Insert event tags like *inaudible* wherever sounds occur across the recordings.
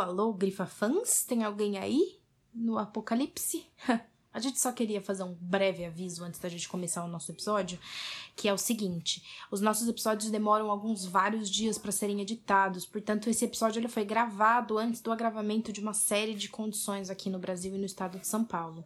alô, Grifa fãs? Tem alguém aí? No apocalipse? *laughs* A gente só queria fazer um breve aviso antes da gente começar o nosso episódio, que é o seguinte: os nossos episódios demoram alguns vários dias para serem editados, portanto esse episódio ele foi gravado antes do agravamento de uma série de condições aqui no Brasil e no estado de São Paulo.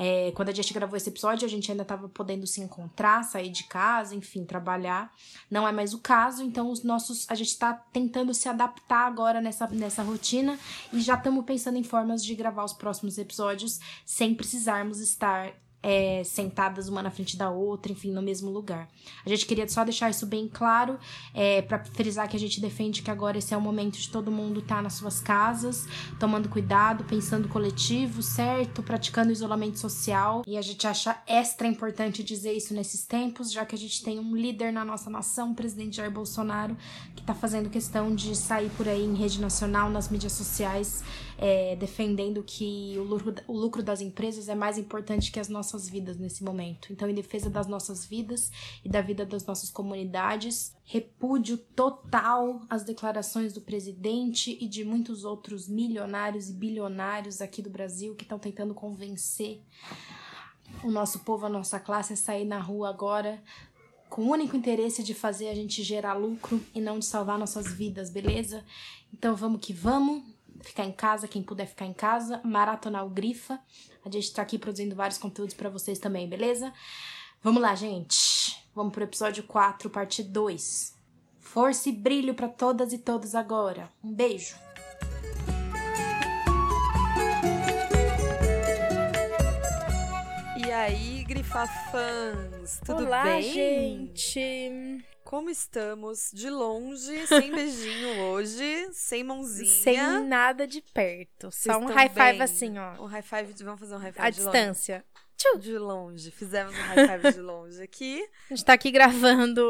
É, quando a gente gravou esse episódio, a gente ainda estava podendo se encontrar, sair de casa, enfim, trabalhar. Não é mais o caso, então os nossos. A gente está tentando se adaptar agora nessa, nessa rotina e já estamos pensando em formas de gravar os próximos episódios sem precisarmos estar é, sentadas uma na frente da outra, enfim, no mesmo lugar. A gente queria só deixar isso bem claro, é, para frisar que a gente defende que agora esse é o momento de todo mundo estar tá nas suas casas, tomando cuidado, pensando coletivo, certo? Praticando isolamento social. E a gente acha extra importante dizer isso nesses tempos, já que a gente tem um líder na nossa nação, o presidente Jair Bolsonaro, que está fazendo questão de sair por aí em rede nacional, nas mídias sociais, é, defendendo que o lucro, o lucro das empresas é mais importante que as nossas vidas nesse momento. Então, em defesa das nossas vidas e da vida das nossas comunidades, repúdio total as declarações do presidente e de muitos outros milionários e bilionários aqui do Brasil que estão tentando convencer o nosso povo, a nossa classe a sair na rua agora com o único interesse de fazer a gente gerar lucro e não de salvar nossas vidas, beleza? Então vamos que vamos ficar em casa, quem puder ficar em casa, maratonar o Grifa. A gente tá aqui produzindo vários conteúdos para vocês também, beleza? Vamos lá, gente. Vamos pro episódio 4, parte 2. Força e brilho para todas e todos agora. Um beijo. E aí, grifafãs, tudo Olá, bem? gente. Como estamos? De longe, sem beijinho *laughs* hoje, sem mãozinha. Sem nada de perto. Só um high five bem? assim, ó. Um high five, vamos fazer um high five de distância. Longe. De longe. Fizemos um high five de longe aqui. A gente tá aqui gravando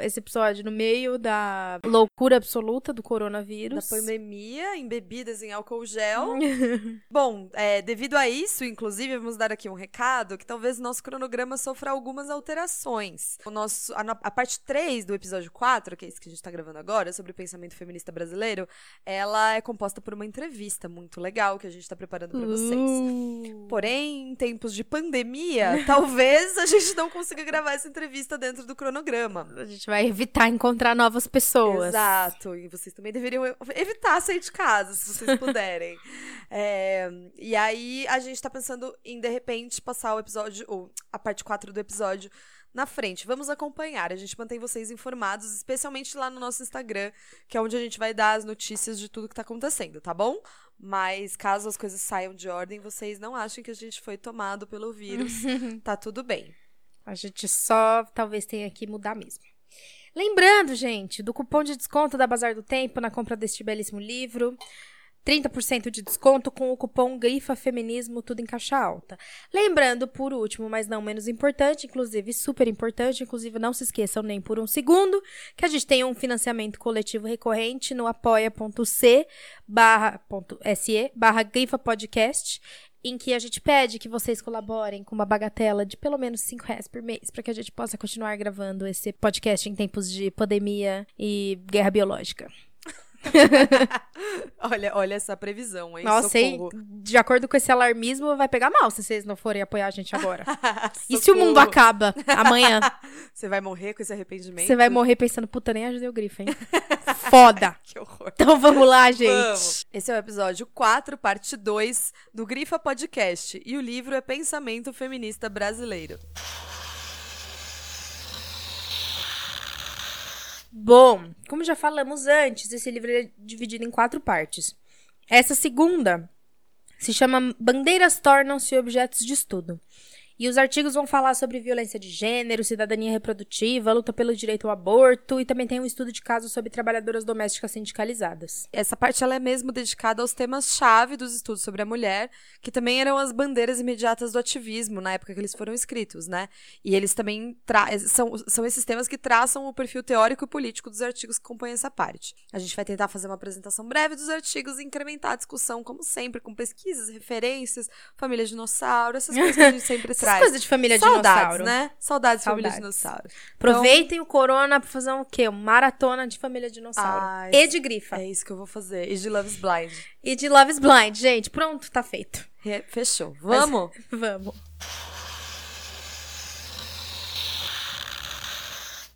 esse episódio no meio da loucura absoluta do coronavírus. Da pandemia, em bebidas em álcool gel. *laughs* Bom, é, devido a isso, inclusive, vamos dar aqui um recado que talvez o nosso cronograma sofra algumas alterações. O nosso, a, a parte 3 do episódio 4, que é esse que a gente tá gravando agora, sobre o pensamento feminista brasileiro, ela é composta por uma entrevista muito legal que a gente tá preparando para vocês. Uh. Porém, em tempos de pandemia, pandemia, talvez a gente não consiga gravar essa entrevista dentro do cronograma. A gente vai evitar encontrar novas pessoas. Exato. E vocês também deveriam evitar sair de casa, se vocês puderem. *laughs* é, e aí, a gente tá pensando em, de repente, passar o episódio, ou a parte 4 do episódio na frente. Vamos acompanhar. A gente mantém vocês informados, especialmente lá no nosso Instagram, que é onde a gente vai dar as notícias de tudo que tá acontecendo, tá bom? Mas caso as coisas saiam de ordem, vocês não achem que a gente foi tomado pelo vírus. *laughs* tá tudo bem. A gente só talvez tenha que mudar mesmo. Lembrando, gente, do cupom de desconto da Bazar do Tempo na compra deste belíssimo livro. 30% de desconto com o cupom Grifa Feminismo, tudo em caixa alta. Lembrando, por último, mas não menos importante, inclusive super importante, inclusive não se esqueçam nem por um segundo, que a gente tem um financiamento coletivo recorrente no apoia.c barra, .se, barra Grifa Podcast, em que a gente pede que vocês colaborem com uma bagatela de pelo menos 5 reais por mês, para que a gente possa continuar gravando esse podcast em tempos de pandemia e guerra biológica. *laughs* olha, olha essa previsão, hein? Nossa, e de acordo com esse alarmismo, vai pegar mal se vocês não forem apoiar a gente agora. *laughs* e se o mundo acaba amanhã? *laughs* Você vai morrer com esse arrependimento? Você vai morrer pensando, puta, nem ajudei o grifo, hein? Foda! que horror. Então vamos lá, gente. Vamos. Esse é o episódio 4, parte 2 do Grifa Podcast. E o livro é Pensamento Feminista Brasileiro. Bom, como já falamos antes, esse livro é dividido em quatro partes. Essa segunda se chama Bandeiras Tornam-se Objetos de Estudo. E os artigos vão falar sobre violência de gênero, cidadania reprodutiva, luta pelo direito ao aborto e também tem um estudo de casos sobre trabalhadoras domésticas sindicalizadas. Essa parte ela é mesmo dedicada aos temas-chave dos estudos sobre a mulher, que também eram as bandeiras imediatas do ativismo na época que eles foram escritos, né? E eles também são, são esses temas que traçam o perfil teórico e político dos artigos que compõem essa parte. A gente vai tentar fazer uma apresentação breve dos artigos e incrementar a discussão, como sempre, com pesquisas, referências, família dinossauro, essas coisas que a gente sempre *laughs* traz. coisas de família Saudades, dinossauro. né? Saudades, de família dinossauro. Aproveitem o corona pra fazer um quê? Uma maratona de família dinossauro. Ai, e de grifa. É isso que eu vou fazer. E de Love is Blind. E de Love is Blind, gente. Pronto, tá feito. Fechou. Vamos? Vamos.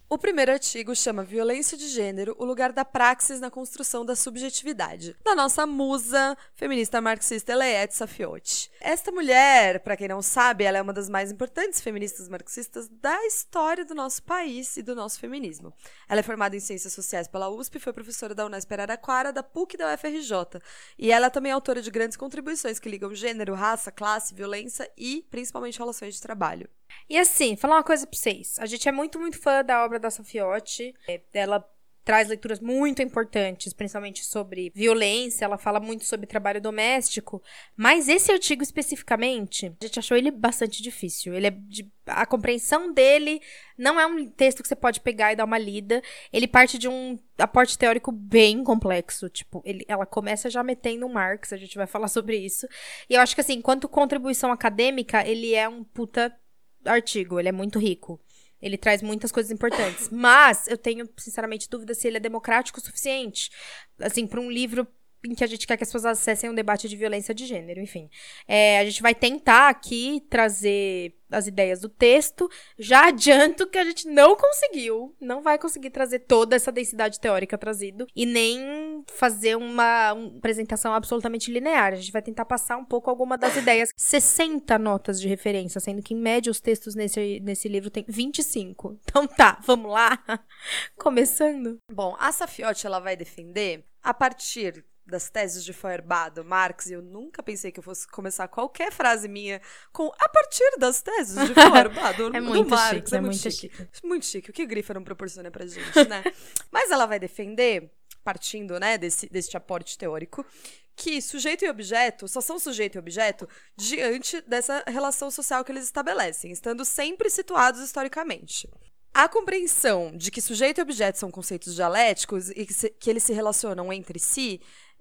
O primeiro artigo chama Violência de Gênero, o lugar da praxis na construção da subjetividade, da nossa musa feminista marxista Eleette Safiotti. Esta mulher, para quem não sabe, ela é uma das mais importantes feministas marxistas da história do nosso país e do nosso feminismo. Ela é formada em Ciências Sociais pela USP, foi professora da Unesp Araraquara, da PUC e da UFRJ. E ela também é autora de grandes contribuições que ligam gênero, raça, classe, violência e, principalmente, relações de trabalho. E assim, falar uma coisa pra vocês. A gente é muito, muito fã da obra da Safiotti. É, Ela traz leituras muito importantes, principalmente sobre violência. Ela fala muito sobre trabalho doméstico. Mas esse artigo especificamente, a gente achou ele bastante difícil. Ele é de- a compreensão dele não é um texto que você pode pegar e dar uma lida. Ele parte de um aporte teórico bem complexo. Tipo, ele- ela começa já metendo Marx, a gente vai falar *laughs* sobre isso. E eu acho que assim, enquanto contribuição acadêmica, ele é um puta artigo, ele é muito rico. Ele traz muitas coisas importantes. Mas eu tenho, sinceramente, dúvida se ele é democrático o suficiente. Assim, para um livro em que a gente quer que as pessoas acessem um debate de violência de gênero, enfim. É, a gente vai tentar aqui trazer as ideias do texto. Já *laughs* adianto que a gente não conseguiu, não vai conseguir trazer toda essa densidade teórica trazido e nem fazer uma, uma apresentação absolutamente linear. A gente vai tentar passar um pouco alguma das ideias. 60 notas de referência, sendo que em média os textos nesse, nesse livro tem 25. *laughs* Então tá, vamos lá. *laughs* Começando. Bom, a Safiotti ela vai defender a partir das teses de Feuerbach, do Marx, e eu nunca pensei que eu fosse começar qualquer frase minha com a partir das teses de *laughs* Feuerbach, do, É do muito Marx. chique, é muito chique. Muito chique. O que o Grifa não proporciona pra gente, né? *laughs* Mas ela vai defender, partindo, né, desse, deste aporte teórico, que sujeito e objeto só são sujeito e objeto diante dessa relação social que eles estabelecem, estando sempre situados historicamente. A compreensão de que sujeito e objeto são conceitos dialéticos e que, se- que eles se relacionam entre si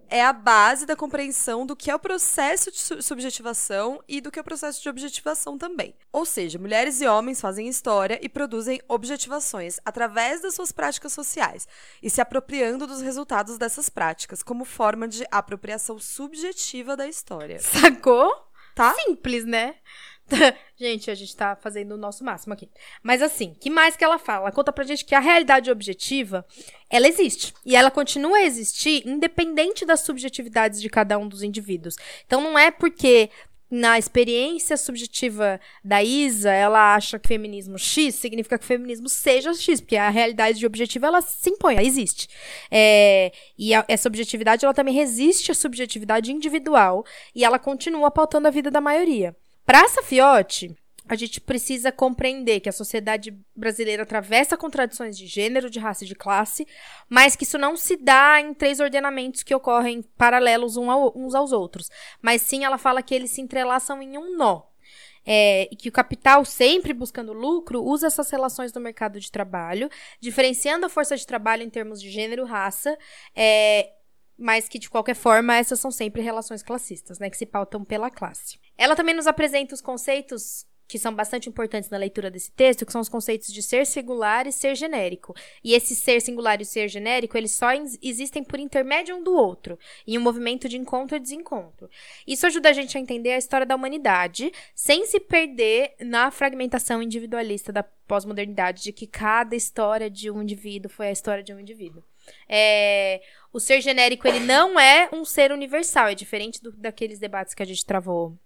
é a base da compreensão do que é o processo de su- subjetivação e do que é o processo de objetivação também. Ou seja, mulheres e homens fazem história e produzem objetivações através das suas práticas sociais e se apropriando dos resultados dessas práticas como forma de apropriação subjetiva da história. Sacou? Tá? Simples, né? *laughs* gente, a gente tá fazendo o nosso máximo aqui. Mas assim, que mais que ela fala? Ela conta pra gente que a realidade objetiva, ela existe. E ela continua a existir independente das subjetividades de cada um dos indivíduos. Então não é porque na experiência subjetiva da Isa, ela acha que feminismo X significa que feminismo seja X, porque a realidade objetiva ela se impõe, ela existe. É, e a- essa objetividade ela também resiste à subjetividade individual e ela continua pautando a vida da maioria. Para Safiotti, a gente precisa compreender que a sociedade brasileira atravessa contradições de gênero, de raça e de classe, mas que isso não se dá em três ordenamentos que ocorrem paralelos uns aos outros. Mas sim, ela fala que eles se entrelaçam em um nó. É, e que o capital, sempre buscando lucro, usa essas relações no mercado de trabalho, diferenciando a força de trabalho em termos de gênero, raça, é, mas que, de qualquer forma, essas são sempre relações classistas, né? Que se pautam pela classe. Ela também nos apresenta os conceitos que são bastante importantes na leitura desse texto, que são os conceitos de ser singular e ser genérico. E esse ser singular e ser genérico, eles só ex- existem por intermédio um do outro, em um movimento de encontro e desencontro. Isso ajuda a gente a entender a história da humanidade, sem se perder na fragmentação individualista da pós-modernidade, de que cada história de um indivíduo foi a história de um indivíduo. É, o ser genérico, ele não é um ser universal, é diferente do- daqueles debates que a gente travou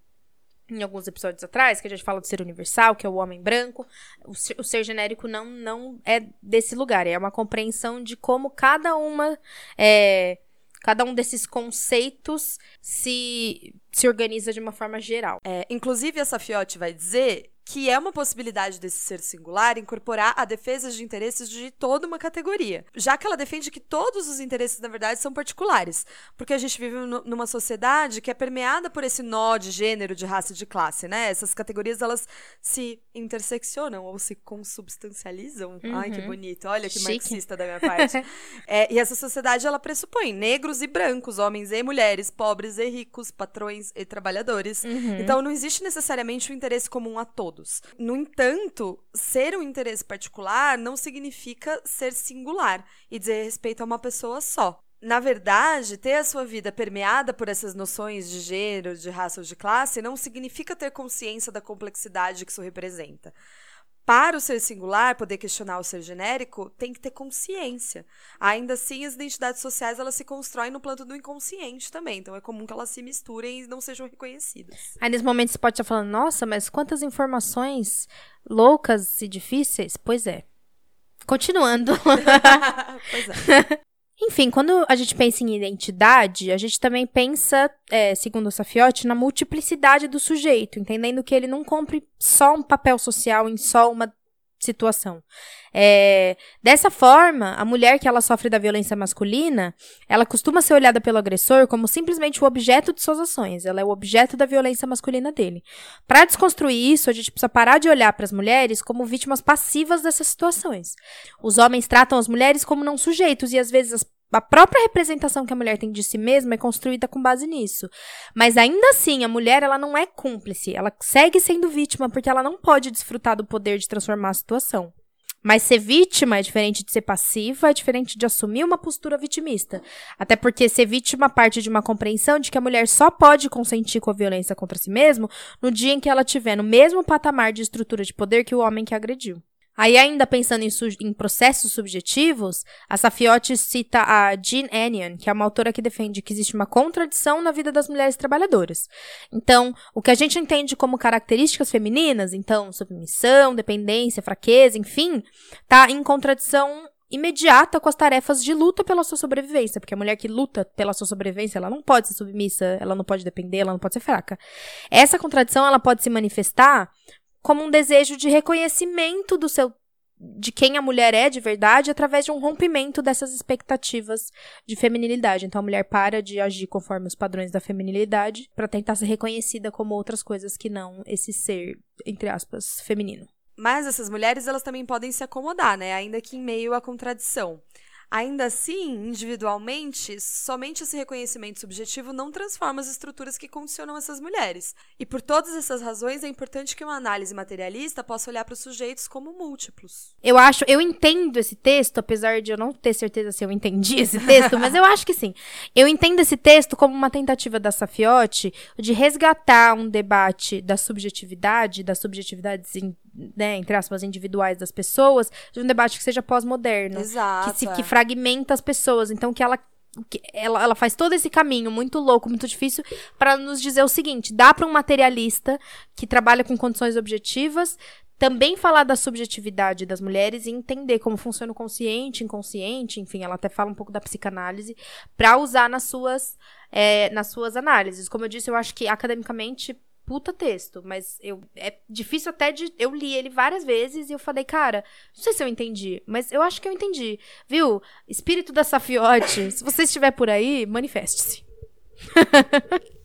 em alguns episódios atrás, que a gente fala do ser universal, que é o homem branco. O ser, o ser genérico não, não é desse lugar, é uma compreensão de como cada uma. é, cada um desses conceitos se, se organiza de uma forma geral. É, inclusive, a Safiotti vai dizer que é uma possibilidade desse ser singular incorporar a defesa de interesses de toda uma categoria, já que ela defende que todos os interesses, na verdade, são particulares, porque a gente vive numa sociedade que é permeada por esse nó de gênero, de raça e de classe, né? Essas categorias, elas se interseccionam ou se consubstancializam. Uhum. Ai, que uhum. bonito. Olha que Chique. marxista da minha parte. *laughs* é, e essa sociedade, ela pressupõe negros e brancos, homens e mulheres, pobres e ricos, patrões e trabalhadores. Uhum. Então, não existe necessariamente o um interesse comum a todos todos. No entanto, ser um interesse particular não significa ser singular e dizer respeito a uma pessoa só. Na verdade, ter a sua vida permeada por essas noções de gênero, de raça ou de classe não significa ter consciência da complexidade que isso representa para o ser singular poder questionar o ser genérico, tem que ter consciência. Ainda assim, as identidades sociais elas se constroem no plano do inconsciente também. Então é comum que elas se misturem e não sejam reconhecidas. Aí nesse momento você pode estar falando, nossa, mas quantas informações loucas e difíceis? Pois é. Continuando. *laughs* pois é. *laughs* Enfim, quando a gente pensa em identidade, a gente também pensa, é, segundo o Safiotti, na multiplicidade do sujeito, entendendo que ele não cumpre só um papel social em só uma situação. É, dessa forma, a mulher que ela sofre da violência masculina, ela costuma ser olhada pelo agressor como simplesmente o objeto de suas ações. Ela é o objeto da violência masculina dele. Para desconstruir isso, a gente precisa parar de olhar para as mulheres como vítimas passivas dessas situações. Os homens tratam as mulheres como não sujeitos e às vezes as a própria representação que a mulher tem de si mesma é construída com base nisso. Mas ainda assim, a mulher ela não é cúmplice, ela segue sendo vítima porque ela não pode desfrutar do poder de transformar a situação. Mas ser vítima é diferente de ser passiva, é diferente de assumir uma postura vitimista. Até porque ser vítima parte de uma compreensão de que a mulher só pode consentir com a violência contra si mesma no dia em que ela estiver no mesmo patamar de estrutura de poder que o homem que agrediu. Aí, ainda pensando em, em, processos subjetivos, a Safiotti cita a Jean Anion, que é uma autora que defende que existe uma contradição na vida das mulheres trabalhadoras. Então, o que a gente entende como características femininas, então, submissão, dependência, fraqueza, enfim, tá em contradição imediata com as tarefas de luta pela sua sobrevivência, porque a mulher que luta pela sua sobrevivência, ela não pode ser submissa, ela não pode depender, ela não pode ser fraca. Essa contradição, ela pode se manifestar como um desejo de reconhecimento do seu de quem a mulher é de verdade através de um rompimento dessas expectativas de feminilidade. Então a mulher para de agir conforme os padrões da feminilidade para tentar ser reconhecida como outras coisas que não esse ser, entre aspas, feminino. Mas essas mulheres, elas também podem se acomodar, né? Ainda que em meio à contradição. Ainda assim, individualmente, somente esse reconhecimento subjetivo não transforma as estruturas que condicionam essas mulheres. E por todas essas razões, é importante que uma análise materialista possa olhar para os sujeitos como múltiplos. Eu acho, eu entendo esse texto, apesar de eu não ter certeza se eu entendi esse texto, mas eu acho que sim. Eu entendo esse texto como uma tentativa da Safiotti de resgatar um debate da subjetividade, das subjetividades né, entre aspas, individuais das pessoas, de um debate que seja pós-moderno. Exato. Que, se, é. que fragmenta as pessoas. Então, que ela ela, ela faz todo esse caminho muito louco, muito difícil, para nos dizer o seguinte: dá para um materialista que trabalha com condições objetivas também falar da subjetividade das mulheres e entender como funciona o consciente, inconsciente, enfim, ela até fala um pouco da psicanálise, para usar nas suas, é, nas suas análises. Como eu disse, eu acho que academicamente puta texto, mas eu é difícil até de eu li ele várias vezes e eu falei, cara, não sei se eu entendi, mas eu acho que eu entendi. Viu? Espírito da Safiote, se você estiver por aí, manifeste-se. *laughs*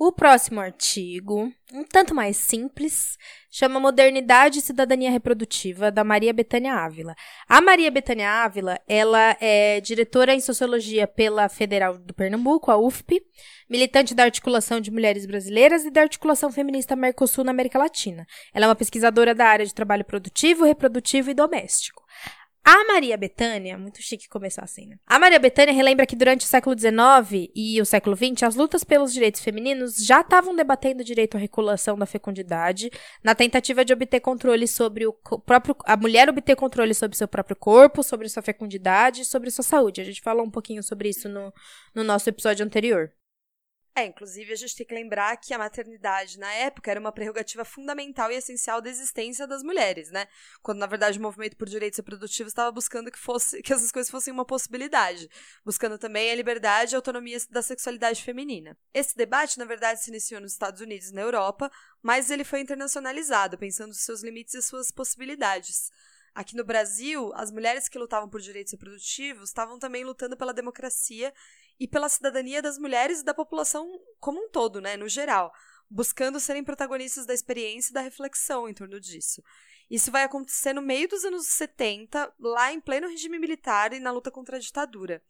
O próximo artigo, um tanto mais simples, chama Modernidade e Cidadania Reprodutiva, da Maria Betânia Ávila. A Maria Betânia Ávila, ela é diretora em Sociologia pela Federal do Pernambuco, a UFP, militante da Articulação de Mulheres Brasileiras e da Articulação Feminista Mercosul na América Latina. Ela é uma pesquisadora da área de trabalho produtivo, reprodutivo e doméstico. A Maria Bethânia, muito chique começar assim, né? A Maria Bethânia relembra que durante o século XIX e o século XX, as lutas pelos direitos femininos já estavam debatendo o direito à regulação da fecundidade, na tentativa de obter controle sobre o próprio. a mulher obter controle sobre seu próprio corpo, sobre sua fecundidade e sobre sua saúde. A gente falou um pouquinho sobre isso no, no nosso episódio anterior. É, inclusive a gente tem que lembrar que a maternidade na época era uma prerrogativa fundamental e essencial da existência das mulheres, né? Quando na verdade o movimento por direitos reprodutivos estava buscando que fosse que essas coisas fossem uma possibilidade, buscando também a liberdade e a autonomia da sexualidade feminina. Esse debate na verdade se iniciou nos Estados Unidos e na Europa, mas ele foi internacionalizado, pensando nos seus limites e suas possibilidades. Aqui no Brasil, as mulheres que lutavam por direitos reprodutivos estavam também lutando pela democracia e pela cidadania das mulheres e da população como um todo, né, no geral, buscando serem protagonistas da experiência e da reflexão em torno disso. Isso vai acontecer no meio dos anos 70, lá em pleno regime militar e na luta contra a ditadura.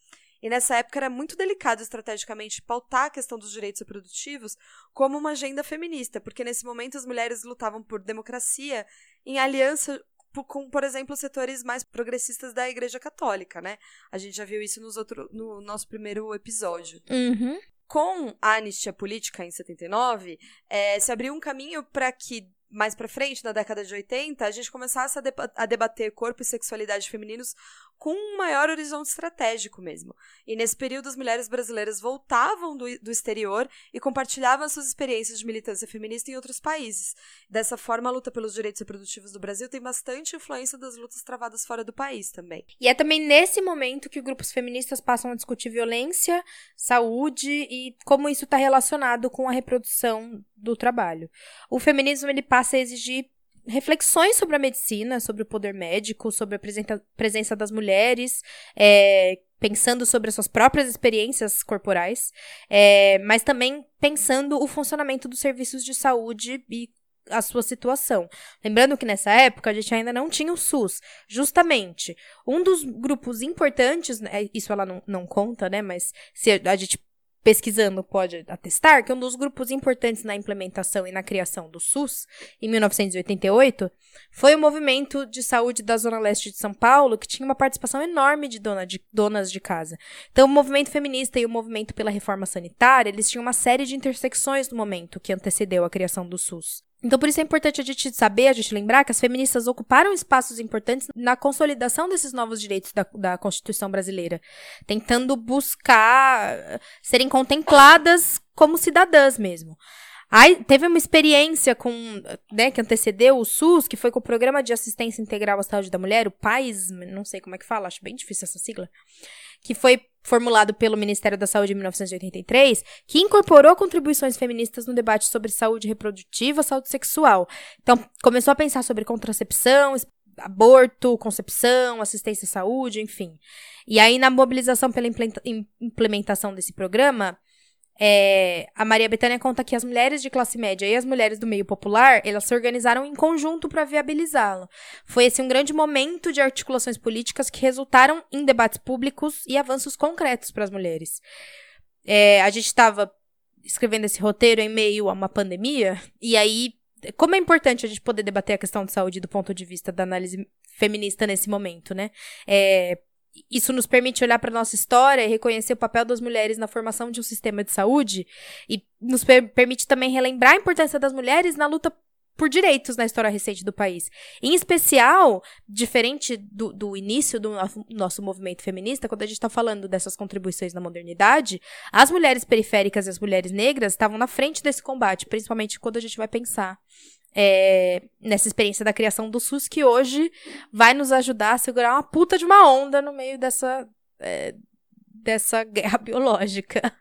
E nessa época era muito delicado estrategicamente pautar a questão dos direitos reprodutivos como uma agenda feminista, porque nesse momento as mulheres lutavam por democracia em aliança com, por exemplo, setores mais progressistas da Igreja Católica, né? A gente já viu isso nos outro, no nosso primeiro episódio. Uhum. Com a anistia política em 79, é, se abriu um caminho para que mais para frente, na década de 80, a gente começasse a, a, debater corpo e sexualidade femininos com um maior horizonte estratégico mesmo. E nesse período, as mulheres brasileiras voltavam do, do exterior e compartilhavam suas experiências de militância feminista em outros países. Dessa forma, a luta pelos direitos reprodutivos do Brasil tem bastante influência das lutas travadas fora do país também. E é também nesse momento que grupos feministas passam a discutir violência, saúde e como isso está relacionado com a reprodução do trabalho. O feminismo ele passa a exigir reflexões sobre a medicina, sobre o poder médico, sobre a presença das mulheres, é, pensando sobre as suas próprias experiências corporais, é, mas também pensando o funcionamento dos serviços de saúde e a sua situação. Lembrando que nessa época a gente ainda não tinha o SUS. Justamente, um dos grupos importantes, né, isso ela não, não conta, né? Mas se a gente pesquisando pode atestar que um dos grupos importantes na implementação e na criação do SUS, em 1988, foi o movimento de saúde da Zona Leste de São Paulo, que tinha uma participação enorme de, dona de donas de casa. Então, o movimento feminista e o movimento pela reforma sanitária, eles tinham uma série de intersecções no momento que antecedeu a criação do SUS. Então, por isso é importante a gente saber, a gente lembrar que as feministas ocuparam espaços importantes na consolidação desses novos direitos da, da Constituição brasileira, tentando buscar serem contempladas como cidadãs mesmo. Aí teve uma experiência com, né, que antecedeu o SUS, que foi com o Programa de Assistência Integral à Saúde da Mulher, o PAIS, não sei como é que fala, acho bem difícil essa sigla, que foi formulado pelo Ministério da Saúde em 1983, que incorporou contribuições feministas no debate sobre saúde reprodutiva, saúde sexual. Então, começou a pensar sobre contracepção, aborto, concepção, assistência à saúde, enfim. E aí, na mobilização pela implementação desse programa, é, a Maria Bethânia conta que as mulheres de classe média e as mulheres do meio popular, elas se organizaram em conjunto para viabilizá-lo. Foi esse um grande momento de articulações políticas que resultaram em debates públicos e avanços concretos para as mulheres. É, a gente estava escrevendo esse roteiro em meio a uma pandemia, e aí, como é importante a gente poder debater a questão de saúde do ponto de vista da análise feminista nesse momento, né? É, isso nos permite olhar para nossa história e reconhecer o papel das mulheres na formação de um sistema de saúde e nos per permite também relembrar a importância das mulheres na luta por direitos na história recente do país. Em especial, diferente do, do início do nosso movimento feminista, quando a gente está falando dessas contribuições na modernidade, as mulheres periféricas e as mulheres negras estavam na frente desse combate, principalmente quando a gente vai pensar é, nessa experiência da criação do SUS, que hoje vai nos ajudar a segurar uma puta de uma onda no meio dessa, é, dessa guerra *laughs* biológica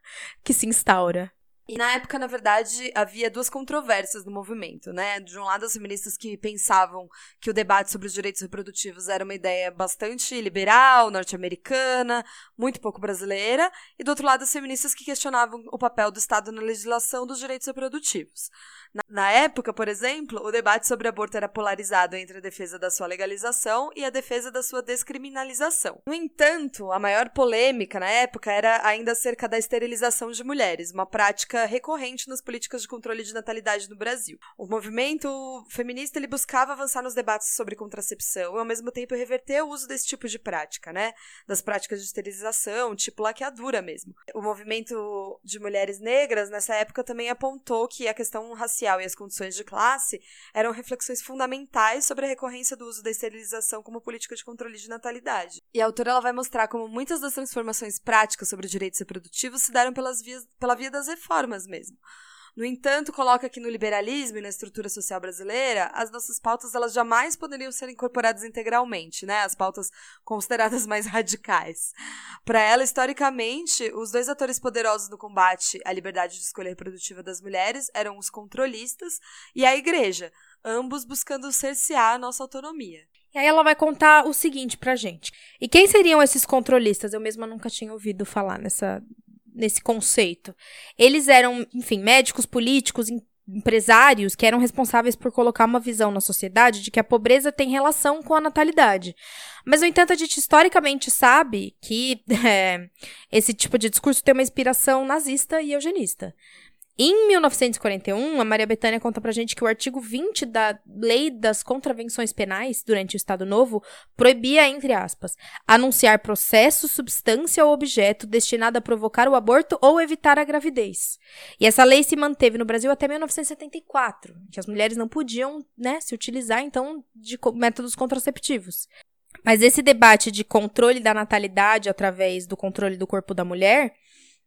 que se instaura. E na época, na verdade, havia duas controvérsias no movimento, né? De um lado, as feministas que pensavam que o debate sobre os direitos reprodutivos era uma ideia bastante liberal, norte-americana, muito pouco brasileira, e do outro lado, as feministas que questionavam o papel do Estado na legislação dos direitos reprodutivos. Na, na época, por exemplo, o debate sobre aborto era polarizado entre a defesa da sua legalização e a defesa da sua descriminalização. No entanto, a maior polêmica na época era ainda acerca da esterilização de mulheres, uma prática recorrente nas políticas de controle de natalidade no Brasil. O movimento feminista ele buscava avançar nos debates sobre contracepção e, ao mesmo tempo, reverter o uso desse tipo de prática, né? Das práticas de esterilização, tipo laqueadura mesmo. O movimento de mulheres negras, nessa época, também apontou que a questão racial e as condições de classe eram reflexões fundamentais sobre a recorrência do uso da esterilização como política de controle de natalidade. E a autora ela vai mostrar como muitas das transformações práticas sobre direitos reprodutivos se deram pelas vias, pela via das reformas reformas mesmo. No entanto, coloca que no liberalismo e na estrutura social brasileira, as nossas pautas elas jamais poderiam ser incorporadas integralmente, né? As pautas consideradas *laughs* mais radicais. Para ela, historicamente, os dois atores poderosos no combate à liberdade de escolha reprodutiva das mulheres eram os controlistas e a igreja, ambos buscando cercear a nossa autonomia. E aí ela vai contar o seguinte pra gente. E quem seriam esses controlistas? Eu mesma nunca tinha ouvido falar nessa, nesse conceito. Eles eram, enfim, médicos, políticos, empresários que eram responsáveis por colocar uma visão na sociedade de que a pobreza tem relação com a natalidade. Mas, no entanto, a gente historicamente sabe que *laughs* é, esse tipo de discurso tem uma inspiração nazista e eugenista. Em 1941, a Maria Bethânia conta pra gente que o artigo 20 da Lei das Contravenções Penais, durante o Estado Novo, proibia, entre aspas, anunciar processo, substância ou objeto destinado a provocar o aborto ou evitar a gravidez. E essa lei se manteve no Brasil até 1974, que as mulheres não podiam, né, se utilizar, então, de métodos contraceptivos. Mas esse debate de controle da natalidade através do controle do corpo da mulher,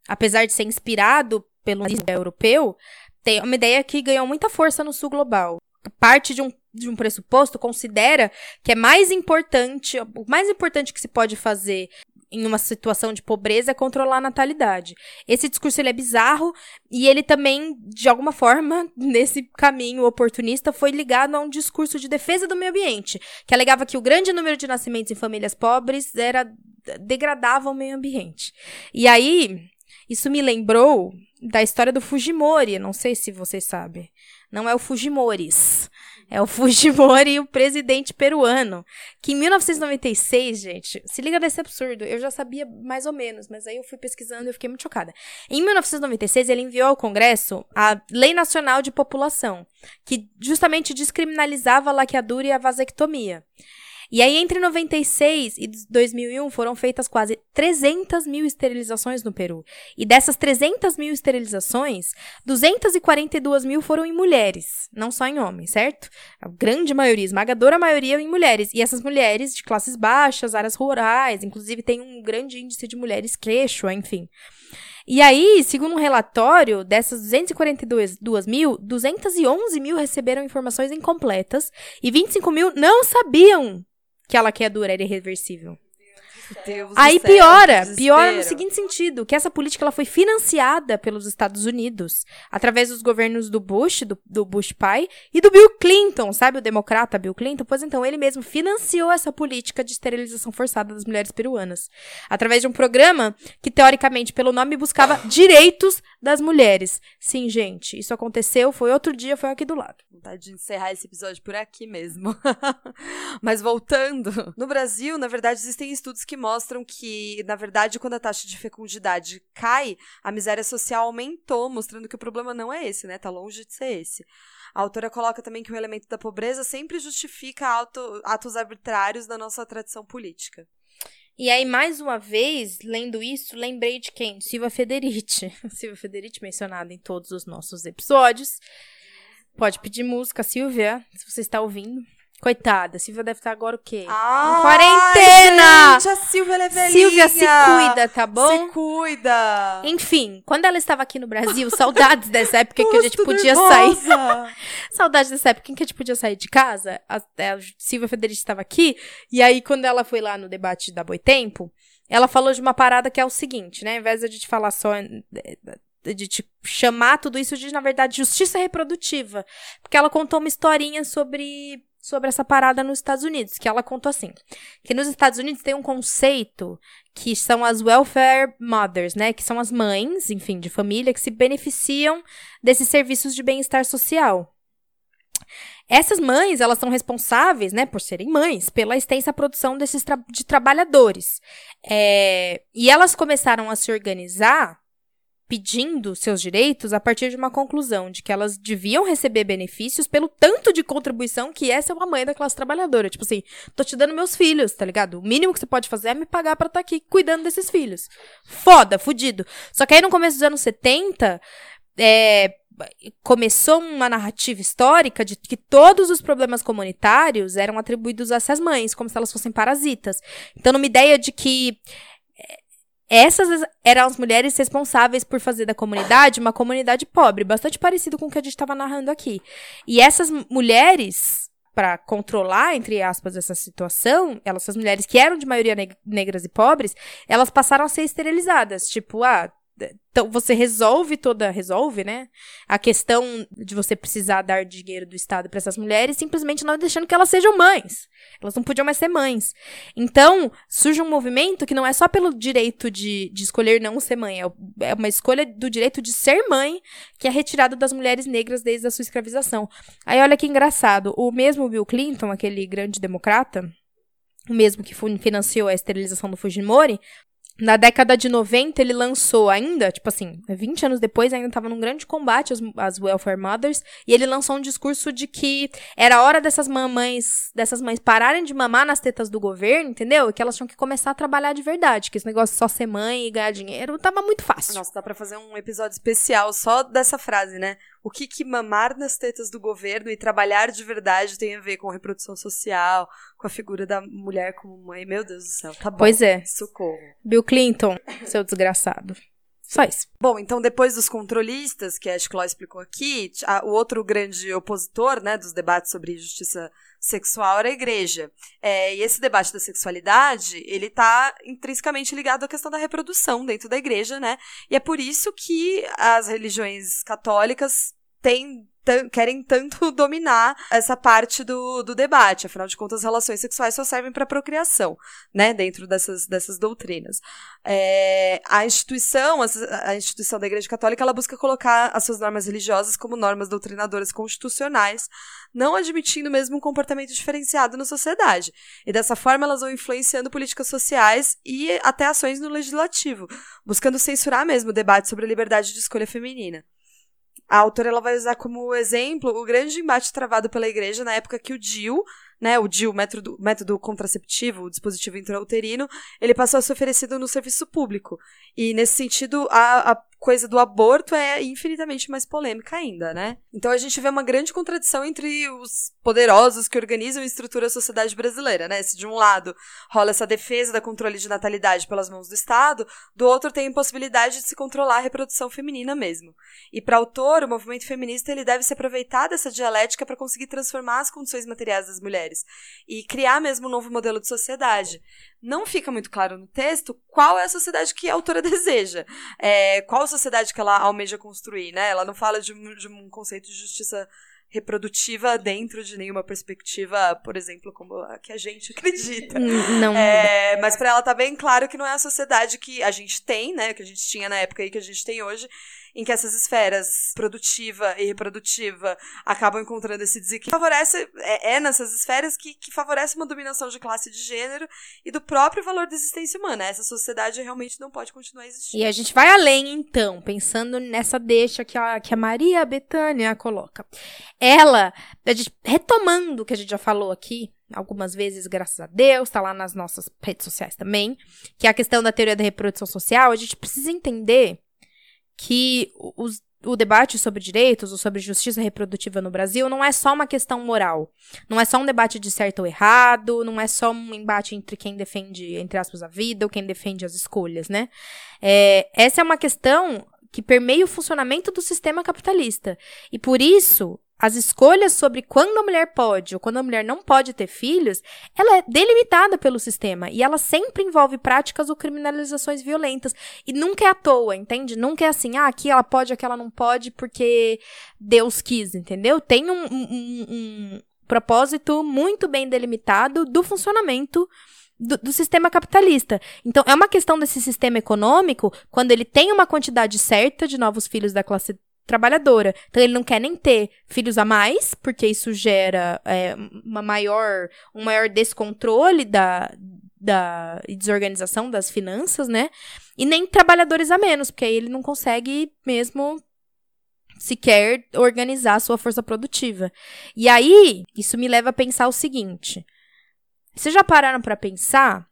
apesar de ser inspirado pelo europeu, tem uma ideia que ganhou muita força no sul global. Parte de um, de um pressuposto considera que é mais importante, o mais importante que se pode fazer em uma situação de pobreza é controlar a natalidade. Esse discurso ele é bizarro e ele também, de alguma forma, *laughs* nesse caminho oportunista, foi ligado a um discurso de defesa do meio ambiente, que alegava que o grande número de nascimentos em famílias pobres era degradava o meio ambiente. E aí, isso me lembrou da história do Fujimori, não sei se vocês sabem. Não é o Fujimoris. É o Fujimori, o presidente peruano. Que em 1996, gente, se liga desse absurdo. Eu já sabia mais ou menos, mas aí eu fui pesquisando e eu fiquei muito chocada. Em 1996, ele enviou ao Congresso a Lei Nacional de População, que justamente descriminalizava a laqueadura e a vasectomia. E aí, entre 96 e 2001, foram feitas quase 300 mil esterilizações no Peru. E dessas 300 mil esterilizações, 242 mil foram em mulheres, não só em homens, certo? A grande maioria, esmagadora maioria em mulheres. E essas mulheres de classes baixas, áreas rurais, inclusive tem um grande índice de mulheres quechua, enfim. E aí, segundo um relatório, dessas 242 mil, 211 mil receberam informações incompletas e 25 mil não sabiam que ela quer dura era irreversível. Deus Aí céu, piora, piora no seguinte sentido, que essa política ela foi financiada pelos Estados Unidos, através dos governos do Bush, do, do Bush pai, e do Bill Clinton, sabe o democrata Bill Clinton? Pois então, ele mesmo financiou essa política de esterilização forçada das mulheres peruanas, através de um programa que, teoricamente, pelo nome, buscava direitos das mulheres. Sim, gente, isso aconteceu, foi outro dia, foi aqui do lado. Vontade de encerrar esse episódio por aqui mesmo. *laughs* Mas voltando, no Brasil, na verdade, existem estudos que mostram que, na verdade, quando a taxa de fecundidade cai, a miséria social aumentou, mostrando que o problema não é esse, né? Tá longe de ser esse. A autora coloca também que o elemento da pobreza sempre justifica auto- atos arbitrários da nossa tradição política. E aí, mais uma vez, lendo isso, lembrei de quem? Silva Federici. *laughs* Silva Federici, mencionada em todos os nossos episódios. Pode pedir música, Silvia, se você está ouvindo. Coitada, Silvia deve estar agora o quê? Ah, quarentena! Gente, a Silvia é velhinha! Silvia, se cuida, tá bom? Se cuida! Enfim, quando ela estava aqui no Brasil, saudades dessa época que a gente podia nervosa. sair. *laughs* Saudades dessa época em que a gente podia sair de casa. A, a Silvia Federici estava aqui. E aí, quando ela foi lá no debate da Boitempo, ela falou de uma parada que é o seguinte, né? Ao invés de a gente falar só eh, de te chamar tudo isso de, na verdade, justiça reprodutiva. Porque ela contou uma historinha sobre, sobre essa parada nos Estados Unidos, que ela contou assim, que nos Estados Unidos tem um conceito que são as welfare mothers, né, que são as mães, enfim, de família, que se beneficiam desses serviços de bem-estar social. Essas mães, elas são responsáveis, né, por serem mães, pela extensa produção desses tra de trabalhadores. É, e elas começaram a se organizar pedindo seus direitos a partir de uma conclusão de que elas deviam receber benefícios pelo tanto de contribuição que essa é uma mãe da classe trabalhadora. Tipo assim, tô te dando meus filhos, tá ligado? O mínimo que você pode fazer é me pagar pra estar aqui cuidando desses filhos. Foda, fudido. Só que aí no começo dos anos 70, é, começou uma narrativa histórica de que todos os problemas comunitários eram atribuídos a essas mães, como se elas fossem parasitas. Então, numa ideia de que essas eram as mulheres responsáveis por fazer da comunidade uma comunidade pobre, bastante parecido com o que a gente estava narrando aqui. E essas mulheres, para controlar, entre aspas, essa situação, elas, essas mulheres que eram de maioria neg negras e pobres, elas passaram a ser esterilizadas. Tipo, ah, então, você resolve toda. Resolve, né? A questão de você precisar dar dinheiro do Estado para essas mulheres, simplesmente não deixando que elas sejam mães. Elas não podiam mais ser mães. Então, surge um movimento que não é só pelo direito de, de escolher não ser mãe, é, é uma escolha do direito de ser mãe, que é retirado das mulheres negras desde a sua escravização. Aí, olha que engraçado. O mesmo Bill Clinton, aquele grande democrata, o mesmo que financiou a esterilização do Fujimori, na década de 90, ele lançou ainda, tipo assim, 20 anos depois, ainda estava num grande combate às, às welfare mothers, e ele lançou um discurso de que era hora dessas mamães, dessas mães pararem de mamar nas tetas do governo, entendeu? E que elas tinham que começar a trabalhar de verdade, que esse negócio de só ser mãe e ganhar dinheiro tava muito fácil. Nossa, dá pra fazer um episódio especial só dessa frase, né? O que, que mamar nas tetas do governo e trabalhar de verdade tem a ver com reprodução social, com a figura da mulher como mãe. Meu Deus do céu, tá bom. Pois é. Socorro. Bill Clinton, seu desgraçado. Só isso. Bom, então depois dos controlistas, que a Escló explicou aqui, a, o outro grande opositor, né, dos debates sobre justiça sexual era a igreja. É, e esse debate da sexualidade, ele está intrinsecamente ligado à questão da reprodução dentro da igreja, né? E é por isso que as religiões católicas têm querem tanto *laughs* dominar essa parte do, do debate. Afinal de contas, as relações sexuais só servem para procriação, né? Dentro dessas, dessas doutrinas. É, a instituição, a, instituição da Igreja Católica, ela busca colocar as suas normas religiosas como normas doutrinadoras constitucionais, não admitindo mesmo um comportamento diferenciado na sociedade. E dessa forma, elas vão influenciando políticas sociais e até ações no legislativo, buscando censurar mesmo o debate sobre a liberdade de escolha feminina. A autora ela vai usar como exemplo o grande embate travado pela igreja na época que o DIU, né, o DIU, método, método contraceptivo, o dispositivo intrauterino, ele passou a ser oferecido no serviço público. E, nesse sentido, a, a coisa do aborto é infinitamente mais polêmica ainda, né? Então a gente vê uma grande contradição entre os poderosos que organizam e estruturam a sociedade brasileira, né? Se de um lado rola essa defesa da controle de natalidade pelas mãos do Estado, do outro tem a impossibilidade de se controlar a reprodução feminina mesmo. E para autor, o movimento feminista ele deve se aproveitar dessa dialética para conseguir transformar as condições materiais das mulheres e criar mesmo um novo modelo de sociedade não fica muito claro no texto qual é a sociedade que a autora *laughs* deseja, é, qual a sociedade que ela almeja construir, né? Ela não fala de um, de um conceito de justiça reprodutiva dentro de nenhuma perspectiva, por exemplo, como a que a gente *laughs* acredita. Não. É, mas para ela tá bem claro que não é a sociedade que a gente tem, né, que a gente tinha na época e que a gente tem hoje, em que essas esferas produtiva e reprodutiva acabam encontrando esse desequilíbrio. Favorece, é, é nessas esferas que, que favorece uma dominação de classe de gênero e do próprio valor da existência humana. Essa sociedade realmente não pode continuar existindo. E a gente vai além, então, pensando nessa deixa que a, que a Maria Betânia coloca. Ela, a gente, retomando o que a gente já falou aqui, algumas vezes, graças a Deus, tá lá nas nossas redes sociais também, que é a questão da teoria da reprodução social, a gente precisa entender que os, o debate sobre direitos ou sobre justiça reprodutiva no Brasil não é só uma questão moral. Não é só um debate de certo ou errado, não é só um embate entre quem defende, entre aspas, a vida ou quem defende as escolhas, né? É, essa é uma questão que permeia o funcionamento do sistema capitalista. E por isso, as escolhas sobre quando a mulher pode ou quando a mulher não pode ter filhos, ela é delimitada pelo sistema e ela sempre envolve práticas ou criminalizações violentas e nunca é à toa, entende? Nunca é assim, ah, aqui ela pode, aqui ela não pode porque Deus quis, entendeu? Tem um, um, um propósito muito bem delimitado do funcionamento do, do, sistema capitalista. Então, é uma questão desse sistema econômico, quando ele tem uma quantidade certa de novos filhos da classe trabalhadora. Então ele não quer nem ter filhos a mais, porque isso gera é, uma maior, um maior descontrole da, da desorganização das finanças, né? E nem trabalhadores a menos, porque aí ele não consegue mesmo sequer organizar a sua força produtiva. E aí, isso me leva a pensar o seguinte: vocês já pararam para pensar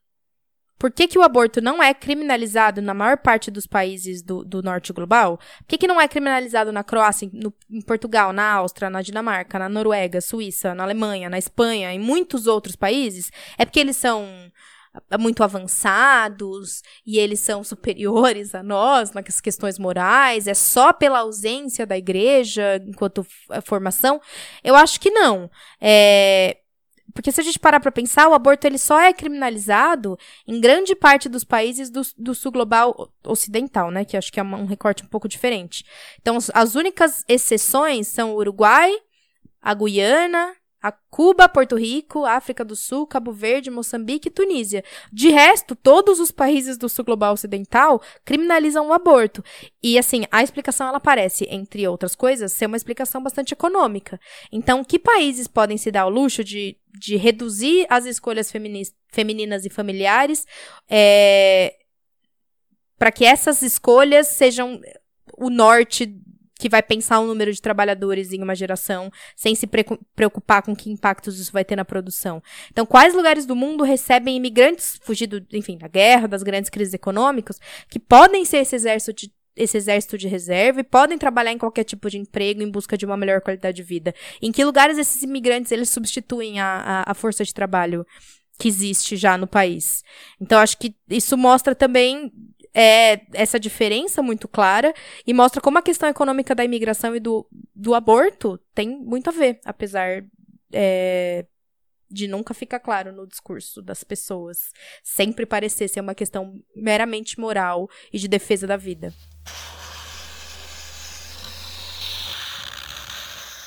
por que, que o aborto não é criminalizado na maior parte dos países do, do norte global? Por que, que não é criminalizado na Croácia, no, em Portugal, na Áustria, na Dinamarca, na Noruega, Suíça, na Alemanha, na Espanha e muitos outros países? É porque eles são muito avançados e eles são superiores a nós nas questões morais, é só pela ausência da igreja enquanto formação? Eu acho que não. É, porque se a gente parar para pensar, o aborto ele só é criminalizado em grande parte dos países do, do sul global ocidental, né? Que acho que é um recorte um pouco diferente. Então, as únicas exceções são o Uruguai, a Guiana, a Cuba, Porto Rico, África do Sul, Cabo Verde, Moçambique e Tunísia. De resto, todos os países do sul global ocidental criminalizam o aborto. E assim, a explicação ela parece, entre outras coisas, ser uma explicação bastante econômica. Então, que países podem se dar ao luxo de, de reduzir as escolhas femininas e familiares é, para que essas escolhas sejam o norte que vai pensar o número de trabalhadores em uma geração sem se pre preocupar com que impactos isso vai ter na produção. Então, quais lugares do mundo recebem imigrantes fugidos, enfim, da guerra, das grandes crises econômicas, que podem ser esse exército de esse exército de reserva e podem trabalhar em qualquer tipo de emprego em busca de uma melhor qualidade de vida. Em que lugares esses imigrantes eles substituem a, a, a força de trabalho que existe já no país? Então, acho que isso mostra também é essa diferença muito clara e mostra como a questão econômica da imigração e do, do aborto tem muito a ver, apesar é, de nunca ficar claro no discurso das pessoas. Sempre parecer ser uma questão meramente moral e de defesa da vida.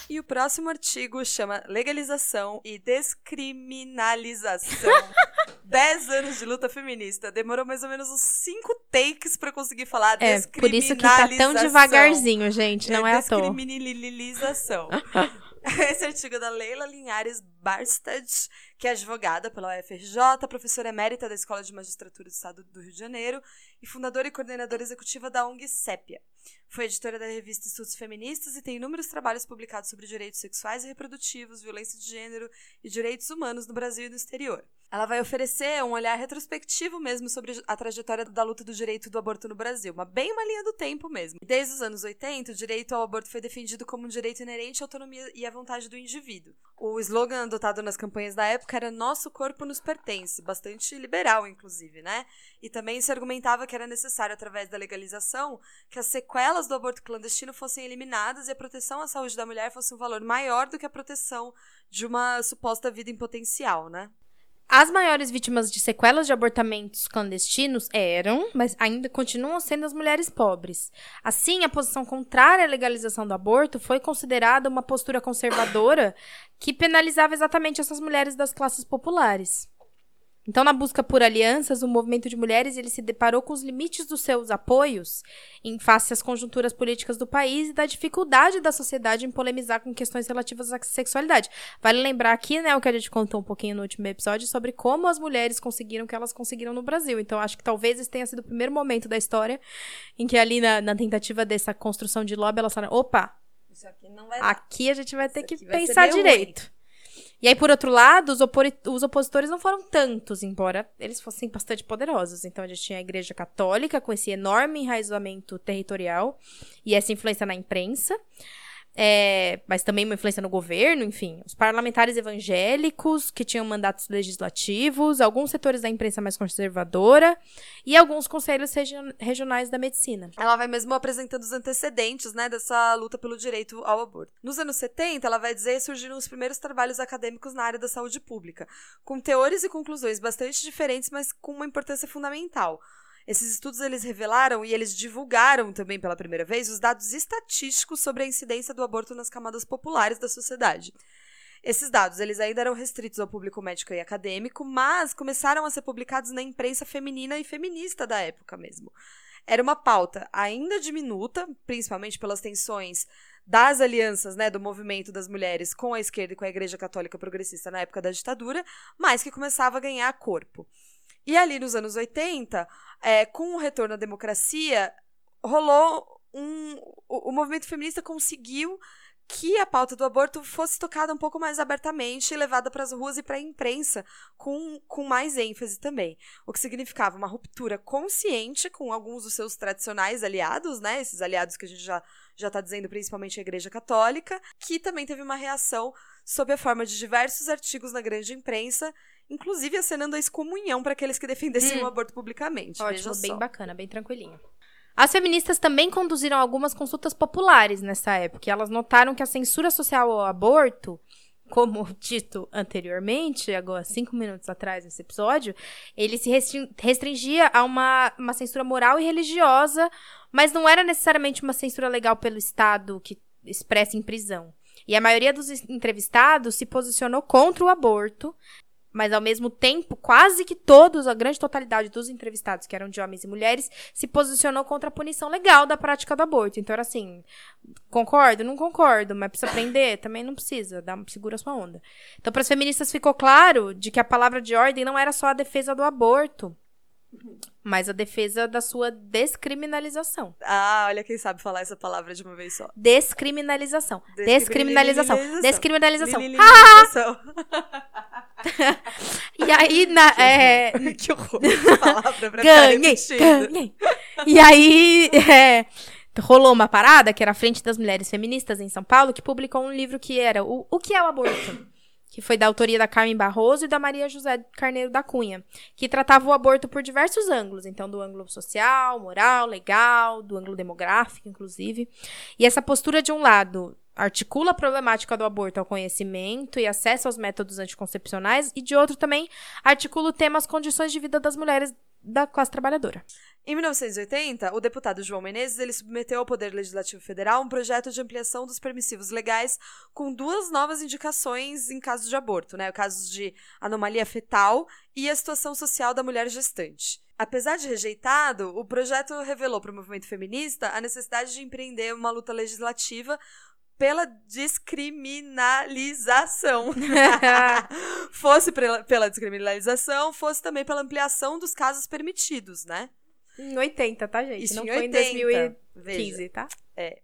E o próximo artigo chama Legalização e Descriminalização. *laughs* 10 anos de luta feminista. Demorou mais ou menos uns 5 takes para conseguir falar é, Por isso que tá tão devagarzinho, gente. Não é, é à toa. Descriminalização. *laughs* Esse artigo é da Leila Linhares Barstad, que é advogada pela UFRJ, professora emérita da Escola de Magistratura do Estado do Rio de Janeiro e fundadora e coordenadora executiva da ONG Sépia. Foi editora da revista Estudos Feministas e tem inúmeros trabalhos publicados sobre direitos sexuais e reprodutivos, violência de gênero e direitos humanos no Brasil e no exterior. Ela vai oferecer um olhar retrospectivo mesmo sobre a trajetória da luta do direito do aborto no Brasil, uma bem uma linha do tempo mesmo. Desde os anos 80, o direito ao aborto foi defendido como um direito inerente à autonomia e à vontade do indivíduo. O slogan adotado nas campanhas da época era Nosso corpo nos pertence, bastante liberal, inclusive, né? E também se argumentava que era necessário, através da legalização, que as sequelas do aborto clandestino fossem eliminadas e a proteção à saúde da mulher fosse um valor maior do que a proteção de uma suposta vida em potencial, né? As maiores vítimas de sequelas de abortamentos clandestinos eram, mas ainda continuam sendo as mulheres pobres. Assim, a posição contrária à legalização do aborto foi considerada uma postura conservadora que penalizava exatamente essas mulheres das classes populares. Então, na busca por alianças, o movimento de mulheres ele se deparou com os limites dos seus apoios em face às conjunturas políticas do país e da dificuldade da sociedade em polemizar com questões relativas à sexualidade. Vale lembrar aqui, né, o que a gente contou um pouquinho no último episódio sobre como as mulheres conseguiram o que elas conseguiram no Brasil. Então, acho que talvez esse tenha sido o primeiro momento da história em que ali na, na tentativa dessa construção de lobby, elas falaram, opa, aqui, aqui, a gente vai ter que pensar direito. Ruim. E aí, por outro lado, os, os, opositores não foram tantos, embora eles fossem bastante poderosos. Então, a gente tinha a Igreja Católica, com esse enorme enraizamento territorial e essa influência na imprensa é, mas também uma influência no governo, enfim. Os parlamentares evangélicos, que tinham mandatos legislativos, alguns setores da imprensa mais conservadora e alguns conselhos regionais da medicina. Ela vai mesmo apresentando os antecedentes né, dessa luta pelo direito ao aborto. Nos anos 70, ela vai dizer, surgiram os primeiros trabalhos acadêmicos na área da saúde pública, com teorias e conclusões bastante diferentes, mas com uma importância fundamental. Esses estudos eles revelaram e eles divulgaram também pela primeira vez os dados estatísticos sobre a incidência do aborto nas camadas populares da sociedade. Esses dados eles ainda eram restritos ao público médico e acadêmico, mas começaram a ser publicados na imprensa feminina e feminista da época mesmo. Era uma pauta ainda diminuta, principalmente pelas tensões das alianças né, do movimento das mulheres com a esquerda e com a Igreja Católica Progressista na época da ditadura, mas que começava a ganhar corpo. E ali nos anos 80, é, com o retorno à democracia, rolou um. O, o movimento feminista conseguiu que a pauta do aborto fosse tocada um pouco mais abertamente e levada para as ruas e para a imprensa com, com mais ênfase também. O que significava uma ruptura consciente com alguns dos seus tradicionais aliados, né? Esses aliados que a gente já já está dizendo principalmente a Igreja Católica, que também teve uma reação sob a forma de diversos artigos na grande imprensa, inclusive acenando a excomunhão para aqueles que defendessem hum. o aborto publicamente. Ótimo, bem bacana, bem tranquilinho. As feministas também conduziram algumas consultas populares nessa época. E elas notaram que a censura social ao aborto, como *laughs* dito anteriormente, agora cinco minutos atrás nesse episódio, ele se restringia a uma, uma censura moral e religiosa, mas não era necessariamente uma censura legal pelo Estado que expressa em prisão. E a maioria dos entrevistados se posicionou contra o aborto, mas ao mesmo tempo, quase que todos, a grande totalidade dos entrevistados, que eram de homens e mulheres, se posicionou contra a punição legal da prática do aborto. Então era assim, concordo, não concordo, mas precisa aprender, *coughs* também não precisa, dá, segura sua onda. Então para as feministas ficou claro de que a palavra de ordem não era só a defesa do aborto, mas a defesa da sua descriminalização. Ah, olha quem sabe falar essa palavra de uma vez só. Descriminalização. Descriminalização. Descriminalização. Descriminalização. *laughs* *laughs* e aí, na. Que é... *laughs* que horror. palavra pra ganhei, ganhei. E aí. É rolou uma parada, que era a Frente das Mulheres Feministas em São Paulo, que publicou um livro que era O, o que é o aborto? que foi da autoria da Carmen Barroso e da Maria José Carneiro da Cunha, que tratava o aborto por diversos ângulos, então do ângulo social, moral, legal, do ângulo demográfico, inclusive. E essa postura de um lado articula a problemática do aborto ao conhecimento e acesso aos métodos anticoncepcionais e de outro também articula o tema as condições de vida das mulheres da classe trabalhadora. Em 1980, o deputado João Menezes ele submeteu ao Poder Legislativo Federal um projeto de ampliação dos permissivos legais com duas novas indicações em casos de aborto, né? Casos de anomalia fetal e a situação social da mulher gestante. Apesar de rejeitado, o projeto revelou para o movimento feminista a necessidade de empreender uma luta legislativa pela descriminalização. *laughs* *laughs* fosse pela descriminalização, fosse também pela ampliação dos casos permitidos, né? Em 80, tá, gente? Isso Não foi 80. em 2015, Veja. tá? É.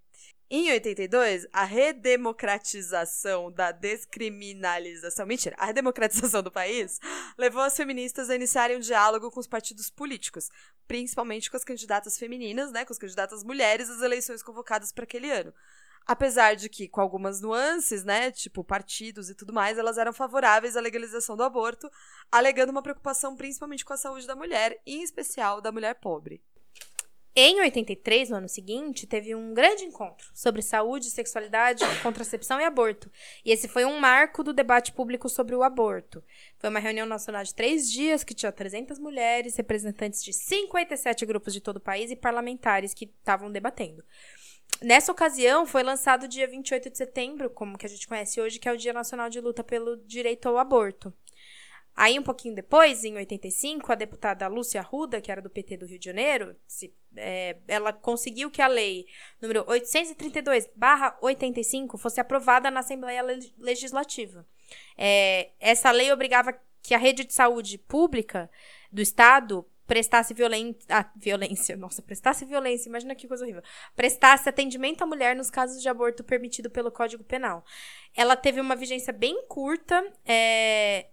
Em 82, a redemocratização da descriminalização. Mentira, a redemocratização do país levou as feministas a iniciarem um diálogo com os partidos políticos, principalmente com as candidatas femininas, né, com as candidatas mulheres às eleições convocadas para aquele ano. Apesar de que, com algumas nuances, né, tipo partidos e tudo mais, elas eram favoráveis à legalização do aborto, alegando uma preocupação principalmente com a saúde da mulher, em especial da mulher pobre. Em 83, no ano seguinte, teve um grande encontro sobre saúde, sexualidade, contracepção e aborto. E esse foi um marco do debate público sobre o aborto. Foi uma reunião nacional de três dias que tinha 300 mulheres, representantes de 57 grupos de todo o país e parlamentares que estavam debatendo. Nessa ocasião, foi lançado dia 28 de setembro, como que a gente conhece hoje, que é o Dia Nacional de Luta pelo Direito ao Aborto. Aí, um pouquinho depois, em 85, a deputada Lúcia Arruda, que era do PT do Rio de Janeiro, se, é, ela conseguiu que a lei número 832-85 fosse aprovada na Assembleia Legislativa. É, essa lei obrigava que a rede de saúde pública do Estado prestasse violência. Ah, violência. *laughs* Nossa, prestasse violência, imagina que coisa horrível. Prestasse atendimento à mulher nos casos de aborto permitido pelo Código Penal. Ela teve uma vigência bem curta. É,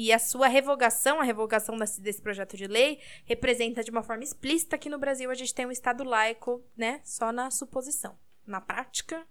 e a sua revogação, a revogação desse, projeto de lei, representa de uma forma explícita que no Brasil a gente tem um Estado laico, né? Só na suposição. Na prática,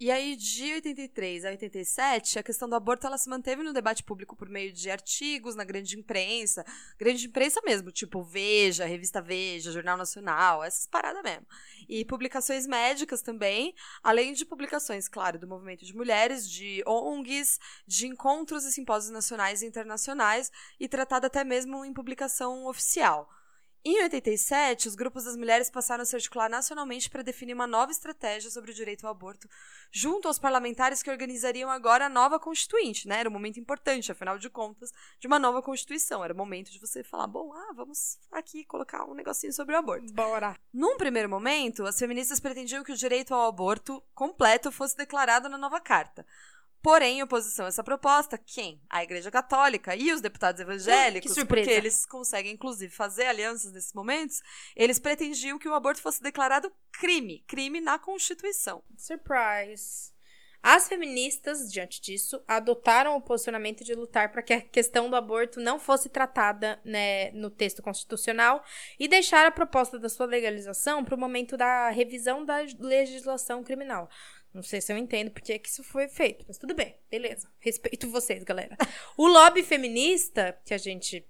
e aí, de 83 a 87, a questão do aborto ela se manteve no debate público por meio de artigos na grande imprensa, grande imprensa mesmo, tipo Veja, Revista Veja, Jornal Nacional, essas paradas mesmo. E publicações médicas também, além de publicações, claro, do movimento de mulheres, de ONGs, de encontros e simpósios nacionais e internacionais, e tratada até mesmo em publicação oficial. Em 87, os grupos das mulheres passaram a se articular nacionalmente para definir uma nova estratégia sobre o direito ao aborto, junto aos parlamentares que organizariam agora a nova Constituinte, né? Era um momento importante, afinal de contas, de uma nova Constituição. Era o momento de você falar, bom, ah, vamos aqui colocar um negocinho sobre o aborto. Bora! Num primeiro momento, as feministas pretendiam que o direito ao aborto completo fosse declarado na nova carta. Porém, em oposição a essa proposta, quem? A Igreja Católica e os deputados evangélicos, Que porque eles conseguem, inclusive, fazer alianças nesses momentos, eles pretendiam que o aborto fosse declarado crime, crime na Constituição. Surprise. As feministas, diante disso, adotaram o posicionamento de lutar para que a questão do aborto não fosse tratada né, no texto constitucional e deixar a proposta da sua legalização para o momento da revisão da legislação criminal. Não sei se eu entendo porque é que isso foi feito, mas tudo bem, beleza. Respeito vocês, galera. O lobby feminista, que a gente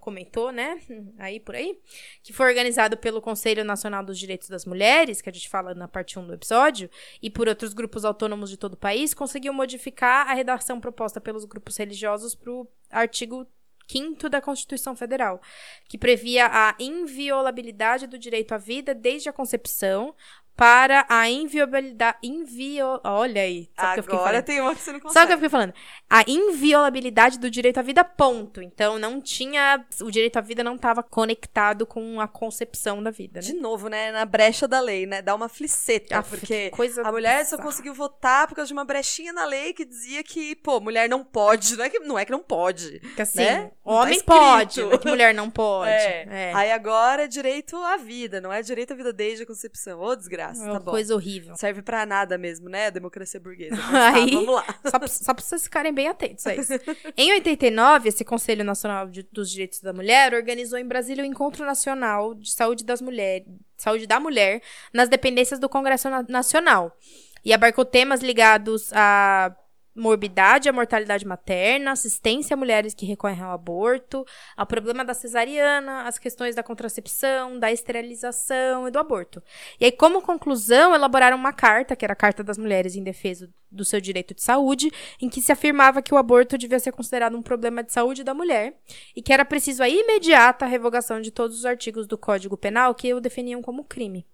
comentou, né? Aí por aí, que foi organizado pelo Conselho Nacional dos Direitos das Mulheres, que a gente fala na parte 1 do episódio, e por outros grupos autônomos de todo o país, conseguiu modificar a redação proposta pelos grupos religiosos para o artigo 5 da Constituição Federal, que previa a inviolabilidade do direito à vida desde a concepção para a inviolabilidade. Invio... Olha aí. Sabe que Agora falando? tem uma que você não consegue. Sabe o que eu fiquei falando? A inviolabilidade do direito à vida, ponto. Então, não tinha. O direito à vida não estava conectado com a concepção da vida, né? De novo, né? Na brecha da lei, né? Dá uma fliceta, Aff, porque que coisa a mulher só bizarra. conseguiu votar por causa de uma brechinha na lei que dizia que, pô, mulher não pode. Não é que não, é que não pode. Que assim, né? Tá homem escrito. pode, não é que mulher não *laughs* pode. É. É. Aí agora é direito à vida, não é direito à vida desde a concepção. Ô, desgraça, É tá uma coisa horrível. Serve pra nada mesmo, né? A democracia burguesa. *laughs* Mas tá, Aí- vamos lá. Só pra, só pra vocês ficarem bem atentos a isso. Em 89, esse Conselho Nacional de- dos Direitos da Mulher organizou em Brasília o Encontro Nacional de Saúde das Mulheres, Saúde da Mulher nas dependências do Congresso Na- Nacional. E abarcou temas ligados à morbidade, à mortalidade materna, assistência a mulheres que recorrem ao aborto, ao problema da cesariana, as questões da contracepção, da esterilização e do aborto. E aí, como conclusão, elaboraram uma carta, que era a Carta das Mulheres em Defesa do seu direito de saúde, em que se afirmava que o aborto devia ser considerado um problema de saúde da mulher e que era preciso a imediata revogação de todos os artigos do Código Penal que o definiam como crime.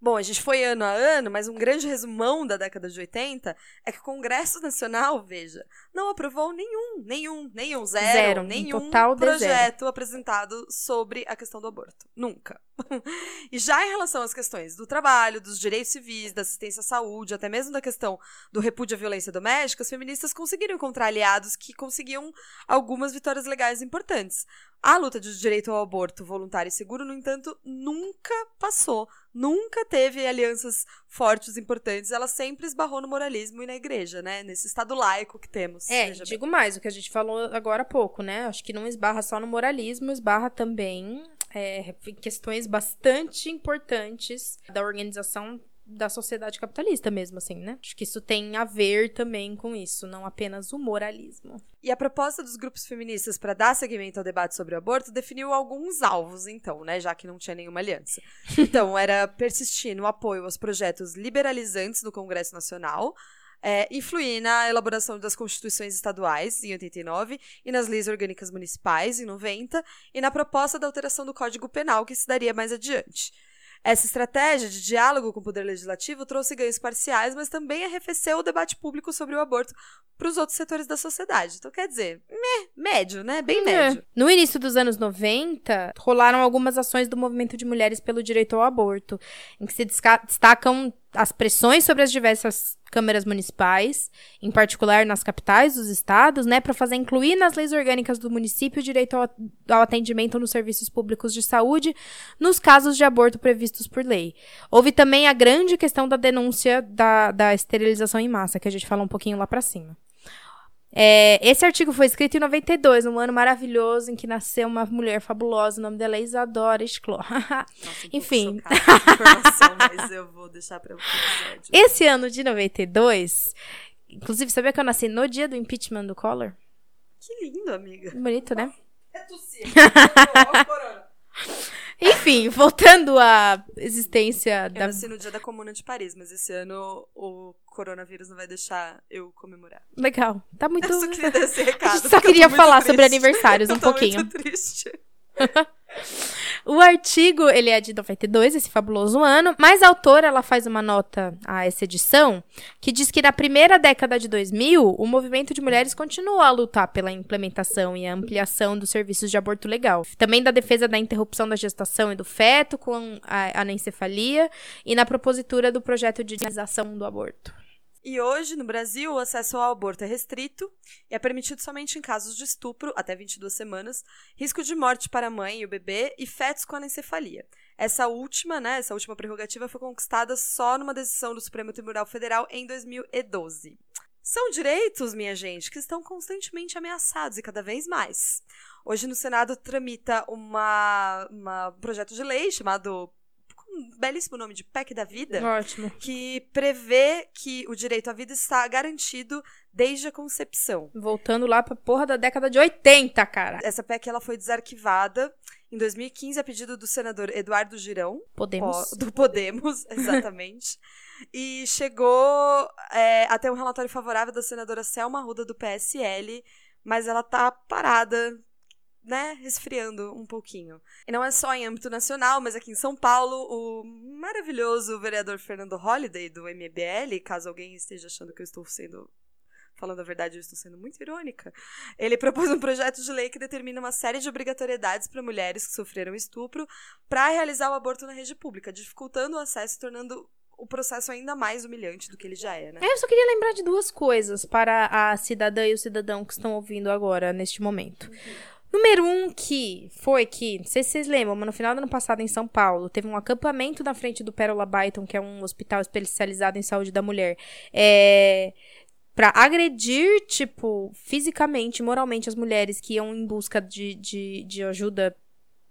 Bom, a gente foi ano a ano, mas um grande resumão da década de 80 é que o Congresso Nacional, veja, não aprovou nenhum, nenhum, nenhum, zero, Zero, um nenhum zero. projeto apresentado sobre a questão do aborto. Nunca. *laughs* e já em relação às questões do trabalho, dos direitos civis, da assistência à saúde, até mesmo da questão do repúdio à violência doméstica, as feministas conseguiram encontrar aliados que conseguiam algumas vitórias legais importantes. A luta de direito ao aborto voluntário e seguro, no entanto, nunca passou, nunca teve alianças fortes importantes. Ela sempre esbarrou no moralismo e na igreja, né? Nesse estado laico que temos. É, bem. digo mais, o que a gente falou agora há pouco, né? Acho que não esbarra só no moralismo, esbarra também é, em questões bastante importantes da organização da sociedade capitalista mesmo, assim, né? Acho que isso tem a ver também com isso, não apenas o moralismo. E a proposta dos grupos feministas para dar seguimento ao debate sobre o aborto definiu alguns alvos, então, né? Já que não tinha nenhuma aliança. *laughs* Então, era persistir no apoio aos projetos liberalizantes no Congresso Nacional, é, influir na elaboração das constituições estaduais, em 89, e nas leis orgânicas municipais, em 90, e na proposta da alteração do Código Penal, que se daria mais adiante. Essa estratégia de diálogo com o Poder Legislativo trouxe ganhos parciais, mas também arrefeceu o debate público sobre o aborto para os outros setores da sociedade. Então, quer dizer, meh, médio, né? Bem médio. É. No início dos anos 90, rolaram algumas ações do movimento de mulheres pelo direito ao aborto, em que se destacam as pressões sobre as diversas câmeras municipais, em particular nas capitais dos estados, né, para fazer incluir nas leis orgânicas do município o direito ao, ao atendimento nos serviços públicos de saúde nos casos de aborto previstos por lei. Houve também a grande questão da denúncia da, da esterilização em massa, que a gente fala um pouquinho lá para cima. É, esse artigo foi escrito em 92, um ano maravilhoso em que nasceu uma mulher fabulosa. O nome dela é Isadora pouco *laughs* Enfim. *laughs* mas eu vou deixar para outro episódio. Esse ano de 92, inclusive, sabia que eu nasci no dia do impeachment do Collor? Que lindo, amiga. Bonito, né? É tossir. *laughs* Enfim, voltando à existência Eu da. nasci no dia da Comuna de Paris, mas esse ano o coronavírus não vai deixar eu comemorar. Legal. Tá muito. Eu só queria dar esse *laughs* recado. Só eu queria falar sobre *laughs* aniversários Eu um pouquinho. muito triste. *laughs* O artigo, ele é de 92, esse fabuloso ano, mas a autora, ela faz uma nota a essa edição, que diz que na primeira década de 2000, o movimento de mulheres continuou a lutar pela implementação e ampliação dos serviços de aborto legal. Também da defesa da interrupção da gestação e do feto com a anencefalia e na propositura do projeto de legalização do aborto. E hoje, no Brasil, o acesso ao aborto é restrito e é permitido somente em casos de estupro, até 22 semanas, risco de morte para a mãe e o bebê e fetos com anencefalia. Essa última, né, essa última prerrogativa foi conquistada só numa decisão do Supremo Tribunal Federal em 2012. São direitos, minha gente, que estão constantemente ameaçados e cada vez mais. Hoje no Senado tramita uma, uma projeto de lei chamado um belíssimo nome de PEC da Vida, Ótimo. que prevê que o direito à vida está garantido desde a concepção. Voltando lá pra porra da década de 80, cara. Essa PEC ela foi desarquivada em 2015 a pedido do senador Eduardo Girão, Podemos. ó, do Podemos, *laughs* exatamente. e chegou é, até um relatório favorável da senadora Selma Arruda do PSL, mas ela tá parada, né, resfriando um pouquinho. E não é só em âmbito nacional, mas aqui em São Paulo, o maravilhoso vereador Fernando Holliday do MBL, caso alguém esteja achando que eu estou sendo falando a verdade, eu estou sendo muito irônica. Ele propôs um projeto de lei que determina uma série de obrigatoriedades para mulheres que sofreram estupro para realizar o aborto na rede pública, dificultando o acesso e tornando o processo ainda mais humilhante do que ele já é, né? Eu só queria lembrar de duas coisas para a cidadã e o cidadão que estão ouvindo agora, neste momento. Número um, que foi que, não sei se vocês lembram, mas no final do ano passado em São Paulo, teve um acampamento na frente do Pérola Byton, que é um hospital especializado em saúde da mulher, é, para agredir, tipo, fisicamente, moralmente as mulheres que iam em busca de, de, de ajuda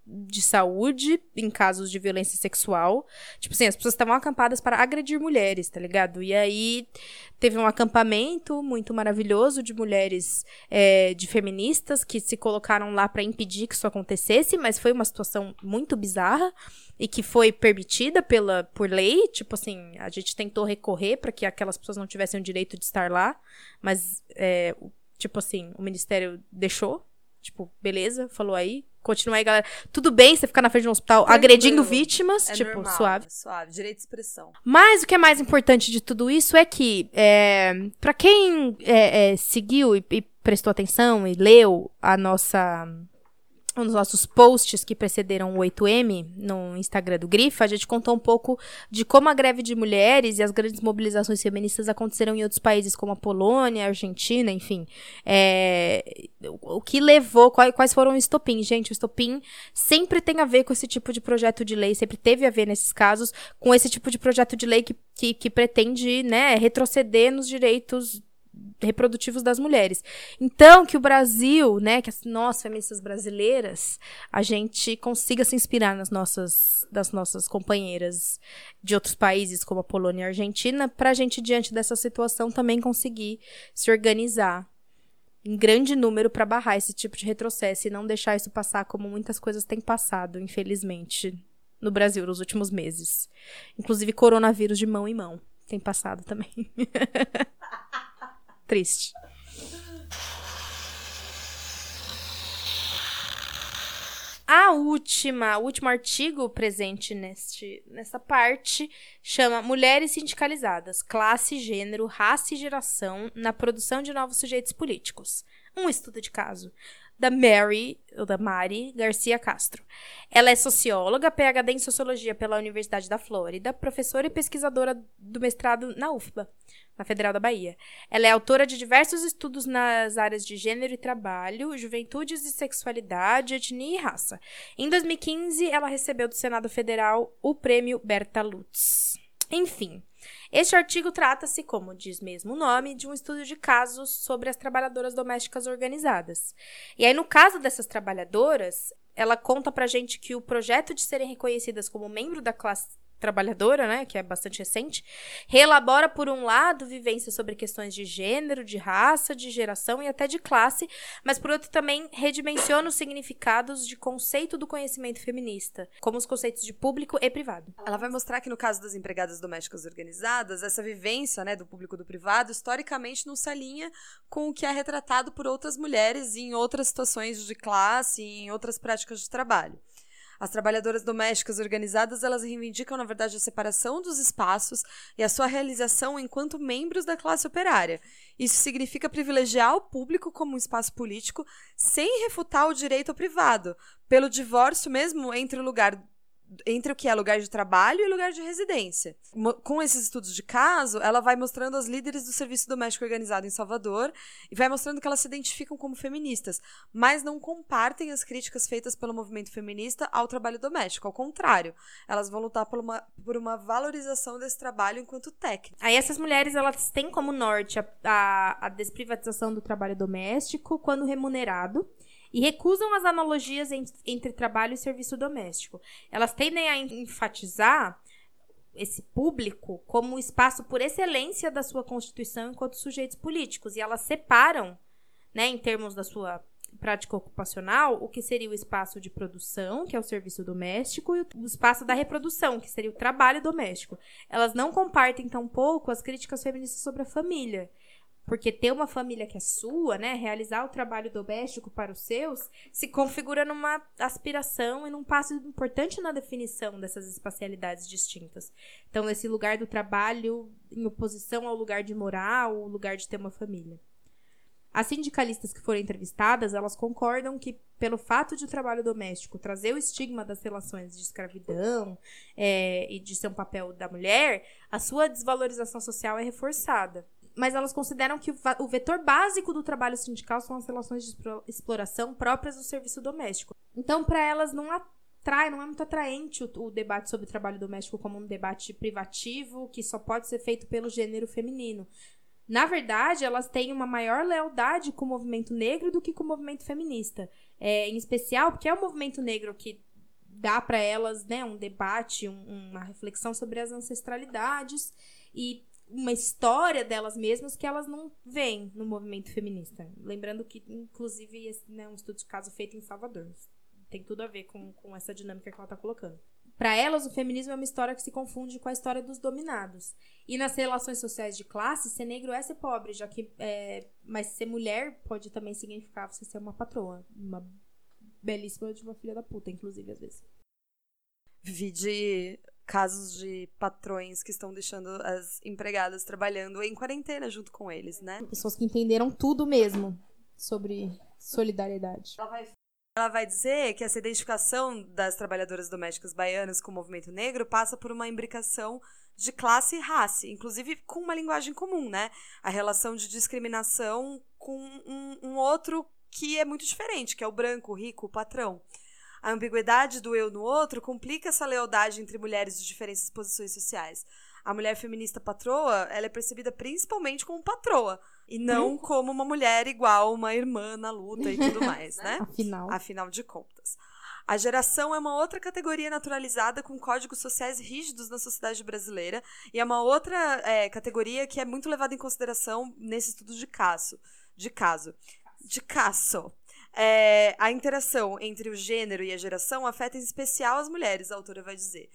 de saúde em casos de violência sexual. Tipo assim, as pessoas estavam acampadas para agredir mulheres, tá ligado? E aí teve um acampamento muito maravilhoso de mulheres é, de feministas que se colocaram lá para impedir que isso acontecesse, mas foi uma situação muito bizarra e que foi permitida pela por lei, tipo assim, a gente tentou recorrer para que aquelas pessoas não tivessem o direito de estar lá, mas é, tipo assim, o ministério deixou, tipo, beleza, falou aí, continua aí, galera. Tudo bem você ficar na frente de um hospital Tranquilo. agredindo vítimas, É tipo, normal, suave. suave, direito de expressão. Mas o que é mais importante de tudo isso é que, é, para quem é, é, seguiu e, e prestou atenção e leu a nossa, os nossos posts que precederam o 8M no Instagram do Grifa, a gente contou um pouco de como a greve de mulheres e as grandes mobilizações feministas aconteceram em outros países como a Polônia, a Argentina, enfim. É, o o que levou, quais, foram os estopins? Gente, o estopim sempre tem a ver com esse tipo de projeto de lei, sempre teve a ver nesses casos com esse tipo de projeto de lei que, que, que pretende né, retroceder nos direitos reprodutivos das mulheres. Então, que o Brasil, né, que nós feministas brasileiras, a gente consiga se inspirar nas nossas, das nossas companheiras de outros países, como a Polônia e a Argentina, para a gente, diante dessa situação, também conseguir se organizar em grande número para barrar esse tipo de retrocesso e não deixar isso passar como muitas coisas têm passado, infelizmente, no Brasil nos últimos meses. Inclusive coronavírus de mão em mão tem passado também. *laughs* Triste. A última, o último artigo presente neste, nessa parte chama Mulheres Sindicalizadas, Classe, Gênero, Raça e Geração na Produção de Novos Sujeitos Políticos. Um estudo de caso da Mary, ou da Mari Garcia Castro. Ela é socióloga, PhD em Sociologia pela Universidade da Flórida, professora e pesquisadora do mestrado na UFBA, na Federal da Bahia. Ela é autora de diversos estudos nas áreas de gênero e trabalho, juventudes e sexualidade, etnia e raça. Em 2015, ela recebeu do Senado Federal o prêmio Berta Lutz. Enfim, este artigo trata-se, como diz mesmo o nome, de um estudo de casos sobre as trabalhadoras domésticas organizadas. E aí, no caso dessas trabalhadoras, ela conta pra gente que o projeto de serem reconhecidas como membro da classe trabalhadora, né, que é bastante recente, reelabora, por um lado, vivências sobre questões de gênero, de raça, de geração e até de classe, mas por outro também redimensiona os significados de conceito do conhecimento feminista, como os conceitos de público e privado. Ela vai mostrar que no caso das empregadas domésticas organizadas, essa vivência né, do público e do privado, historicamente não se alinha com o que é retratado por outras mulheres em outras situações de classe e em outras práticas de trabalho. As trabalhadoras domésticas organizadas, elas reivindicam, na verdade, a separação dos espaços e a sua realização enquanto membros da classe operária. Isso significa privilegiar o público como um espaço político sem refutar o direito ao privado, pelo divórcio mesmo entre o lugar entre o que é lugar de trabalho e lugar de residência. Com esses estudos de caso, ela vai mostrando as líderes do serviço doméstico organizado em Salvador e vai mostrando que elas se identificam como feministas, mas não compartem as críticas feitas pelo movimento feminista ao trabalho doméstico. Ao contrário, elas vão lutar por uma, por uma valorização desse trabalho enquanto técnica. Aí essas mulheres, elas têm como norte a, a, a desprivatização do trabalho doméstico quando remunerado e recusam as analogias en- entre trabalho e serviço doméstico. Elas tendem a en- enfatizar esse público como o espaço por excelência da sua constituição enquanto sujeitos políticos e elas separam, né, em termos da sua prática ocupacional, o que seria o espaço de produção, que é o serviço doméstico, e o espaço da reprodução, que seria o trabalho doméstico. Elas não compartem tampouco as críticas feministas sobre a família. Porque ter uma família que é sua, né, realizar o trabalho doméstico para os seus, se configura numa aspiração e num passo importante na definição dessas espacialidades distintas. Então, esse lugar do trabalho em oposição ao lugar de morar, o lugar de ter uma família. As sindicalistas que foram entrevistadas, elas concordam que, pelo fato de o trabalho doméstico trazer o estigma das relações de escravidão é, e de ser um papel da mulher, a sua desvalorização social é reforçada. Mas elas consideram que o, o vetor básico do trabalho sindical são as relações de explo- exploração próprias do serviço doméstico. Então, para elas, não atrai, não é muito atraente o, o debate sobre trabalho doméstico como um debate privativo que só pode ser feito pelo gênero feminino. Na verdade, elas têm uma maior lealdade com o movimento negro do que com o movimento feminista. É, em especial porque é o movimento negro que dá para elas né, um debate, um- uma reflexão sobre as ancestralidades e uma história delas mesmas que elas não veem no movimento feminista. Lembrando que, inclusive, esse né, um estudo de caso feito em Salvador. Tem tudo a ver com, com essa dinâmica que ela está colocando. Para elas, o feminismo é uma história que se confunde com a história dos dominados. E nas relações sociais de classe, ser negro é ser pobre, já que. é, mas ser mulher pode também significar você ser uma patroa. Uma belíssima de uma filha da puta, inclusive, às vezes. Vi de casos de patrões que estão deixando as empregadas trabalhando em quarentena junto com eles, né? Pessoas que entenderam tudo mesmo sobre solidariedade. Ela vai dizer que essa identificação das trabalhadoras domésticas baianas com o movimento negro passa por uma imbricação de classe e raça, inclusive com uma linguagem comum, né? A relação de discriminação com um, um outro que é muito diferente, que é o branco, o rico, o patrão. A ambiguidade do eu no outro complica essa lealdade entre mulheres de diferentes posições sociais. A mulher feminista patroa, ela é percebida principalmente como patroa, e não como uma mulher igual uma irmã na luta e tudo *laughs* mais, né? Afinal. afinal de contas. A geração é uma outra categoria naturalizada com códigos sociais rígidos na sociedade brasileira e é uma outra é, categoria que é muito levada em consideração nesse estudo de caso. De caso. De caso. É, a interação entre o gênero e a geração afeta em especial as mulheres, a autora vai dizer.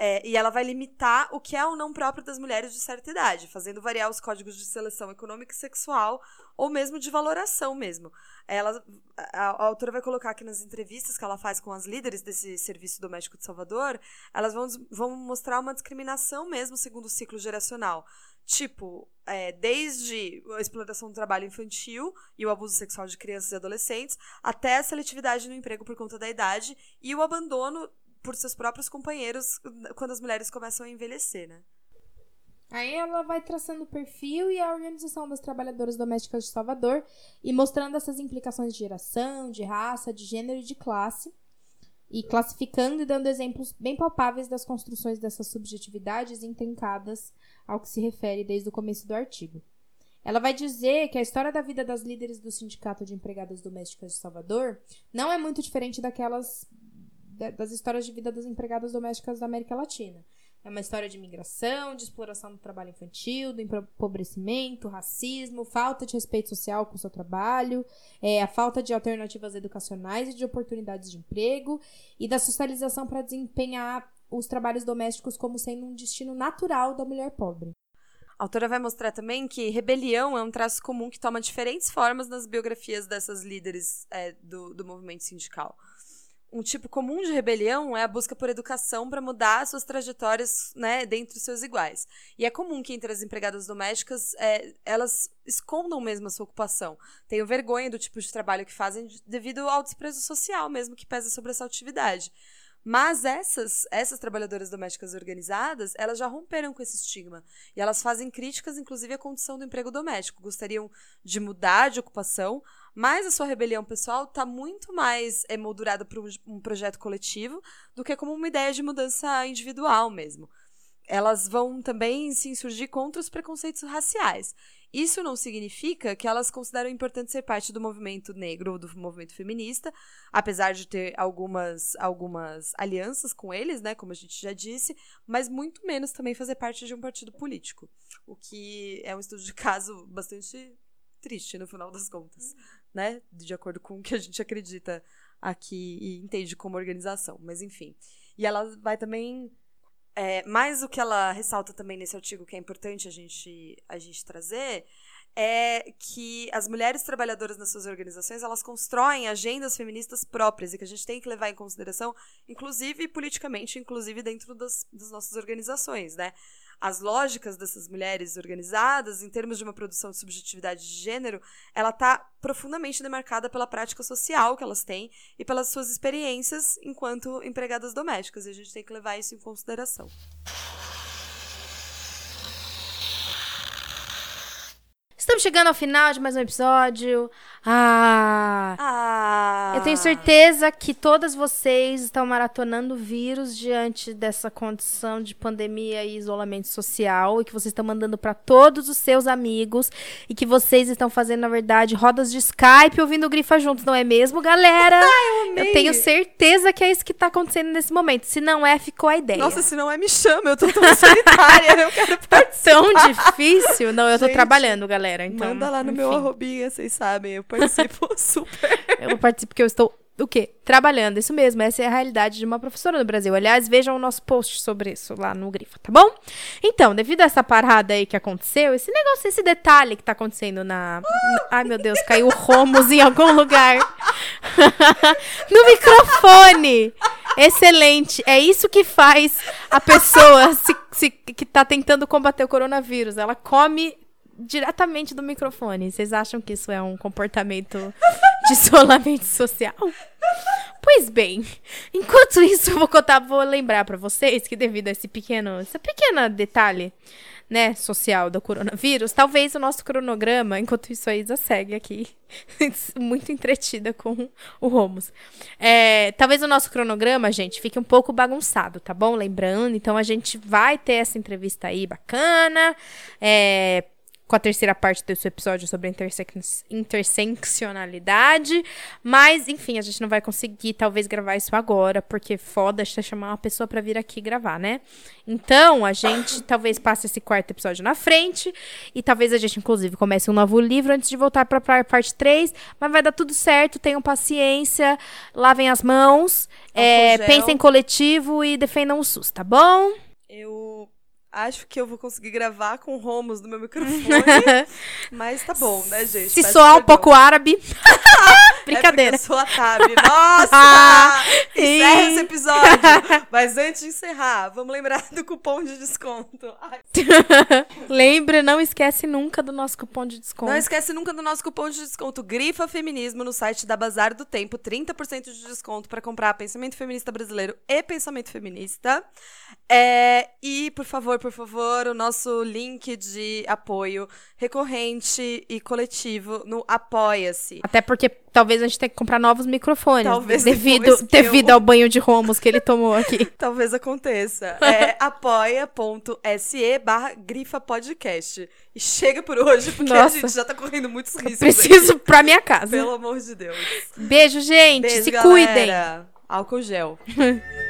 É, e ela vai limitar o que é ou não próprio das mulheres de certa idade, fazendo variar os códigos de seleção econômica e sexual, ou mesmo de valoração mesmo. Ela, a, a autora vai colocar aqui nas entrevistas que ela faz com as líderes desse serviço doméstico de Salvador, elas vão, vão mostrar uma discriminação mesmo segundo o ciclo geracional. Tipo, é, desde a exploração do trabalho infantil e o abuso sexual de crianças e adolescentes, até a seletividade no emprego por conta da idade e o abandono por seus próprios companheiros quando as mulheres começam a envelhecer, né? Aí ela vai traçando o perfil e a organização das trabalhadoras domésticas de Salvador e mostrando essas implicações de geração, de raça, de gênero e de classe. E classificando e dando exemplos bem palpáveis das construções dessas subjetividades intrincadas ao que se refere desde o começo do artigo. Ela vai dizer que a história da vida das líderes do Sindicato de Empregadas Domésticas de Salvador não é muito diferente daquelas da- das histórias de vida das empregadas domésticas da América Latina. É uma história de migração, de exploração do trabalho infantil, do empobrecimento, racismo, falta de respeito social com o seu trabalho, é, a falta de alternativas educacionais e de oportunidades de emprego e da socialização para desempenhar os trabalhos domésticos como sendo um destino natural da mulher pobre. A autora vai mostrar também que rebelião é um traço comum que toma diferentes formas nas biografias dessas líderes é, do, do movimento sindical. Um tipo comum de rebelião é a busca por educação para mudar suas trajetórias né, dentre os seus iguais. E é comum que entre as empregadas domésticas é, elas escondam mesmo a sua ocupação. Tenham vergonha do tipo de trabalho que fazem de- devido ao desprezo social mesmo que pesa sobre essa atividade. Mas essas, essas trabalhadoras domésticas organizadas, elas já romperam com esse estigma. E elas fazem críticas, inclusive, à condição do emprego doméstico. Gostariam de mudar de ocupação, mas a sua rebelião pessoal está muito mais emoldurada para um projeto coletivo do que como uma ideia de mudança individual mesmo. Elas vão também se insurgir contra os preconceitos raciais. Isso não significa que elas consideram importante ser parte do movimento negro ou do movimento feminista, apesar de ter algumas, algumas alianças com eles, né, como a gente já disse, mas muito menos também fazer parte de um partido político, o que é um estudo de caso bastante triste no final das contas, né, de acordo com o que a gente acredita aqui e entende como organização, mas enfim. E ela vai também é, mas o que ela ressalta também nesse artigo que é importante a gente, a gente trazer é que as mulheres trabalhadoras nas suas organizações elas constroem agendas feministas próprias e que a gente tem que levar em consideração, inclusive politicamente, inclusive dentro das, das nossas organizações, né? As lógicas dessas mulheres organizadas, em termos de uma produção de subjetividade de gênero, ela está profundamente demarcada pela prática social que elas têm e pelas suas experiências enquanto empregadas domésticas. E a gente tem que levar isso em consideração. Estamos chegando ao final de mais um episódio. Ah! Ah! Eu tenho certeza que todas vocês estão maratonando vírus diante dessa condição de pandemia e isolamento social e que vocês estão mandando para todos os seus amigos e que vocês estão fazendo, na verdade, rodas de Skype ouvindo o Grifa juntos, não é mesmo, galera? *laughs* Ah, eu, eu tenho certeza que é isso que tá acontecendo nesse momento. Se não é, ficou a ideia. Nossa, se não é, me chama. Eu tô tão solitária. eu quero *laughs* participar. Tão difícil? Não, eu tô Gente, trabalhando, galera. Então, Manda lá no meu enfim. arrobinha, vocês sabem. Eu participo *laughs* super. Eu participo porque eu estou o quê? Trabalhando. Isso mesmo, essa é a realidade de uma professora no Brasil. Aliás, vejam o nosso post sobre isso lá no Grifa, tá bom? Então, devido a essa parada aí que aconteceu, esse negócio, esse detalhe que tá acontecendo na. Ai, meu Deus, caiu o Romos em algum lugar. *laughs* no microfone! Excelente. É isso que faz a pessoa se, se- que tá tentando combater o coronavírus. Ela come diretamente do microfone. Vocês acham que isso é um comportamento *laughs* de isolamento social? Pois bem, enquanto isso, eu vou contar, vou lembrar pra vocês que devido a esse pequeno, esse pequeno detalhe, né, social do coronavírus, talvez o nosso cronograma, enquanto isso a Isa segue aqui, *laughs* muito entretida com o Romos. É, talvez o nosso cronograma, gente, fique um pouco bagunçado, tá bom? Lembrando, então a gente vai ter essa entrevista aí bacana, é, com a terceira parte desse episódio sobre interseccionalidade. Mas, enfim, a gente não vai conseguir, talvez, gravar isso agora, porque foda você chamar uma pessoa pra vir aqui gravar, né? Então, a gente *laughs* talvez passe esse quarto episódio na frente. E talvez a gente, inclusive, comece um novo livro antes de voltar pra parte 3. Mas vai dar tudo certo, tenham paciência, lavem as mãos, é, pensem coletivo e defendam o SUS, tá bom? Eu acho que eu vou conseguir gravar com romos no meu microfone. *laughs* mas tá bom, né, gente? Se Peço soar um pouco árabe. *laughs* Brincadeira. É eu sou a Tab. *laughs* Nossa! Encerra esse episódio. *laughs* Mas antes de encerrar, vamos lembrar do cupom de desconto. *laughs* Lembra, não esquece nunca do nosso cupom de desconto. Não esquece nunca do nosso cupom de desconto Grifa Feminismo no site da Bazar do Tempo. 30% de desconto para comprar Pensamento Feminista Brasileiro e Pensamento Feminista. É, e, por favor, por favor, o nosso link de apoio recorrente e coletivo no Apoia-se. Até porque talvez a gente tenha que comprar novos microfones. Talvez devido, que eu- devido ao banho de romos que ele tomou aqui. *laughs* Talvez aconteça. É *laughs* apoia.se barra grifa podcast. E chega por hoje, porque a Nossa. gente já tá correndo muitos riscos. Preciso aqui. pra minha casa. Pelo amor de Deus. Beijo, gente. Beijo, Se galera. cuidem. Álcool gel. *laughs*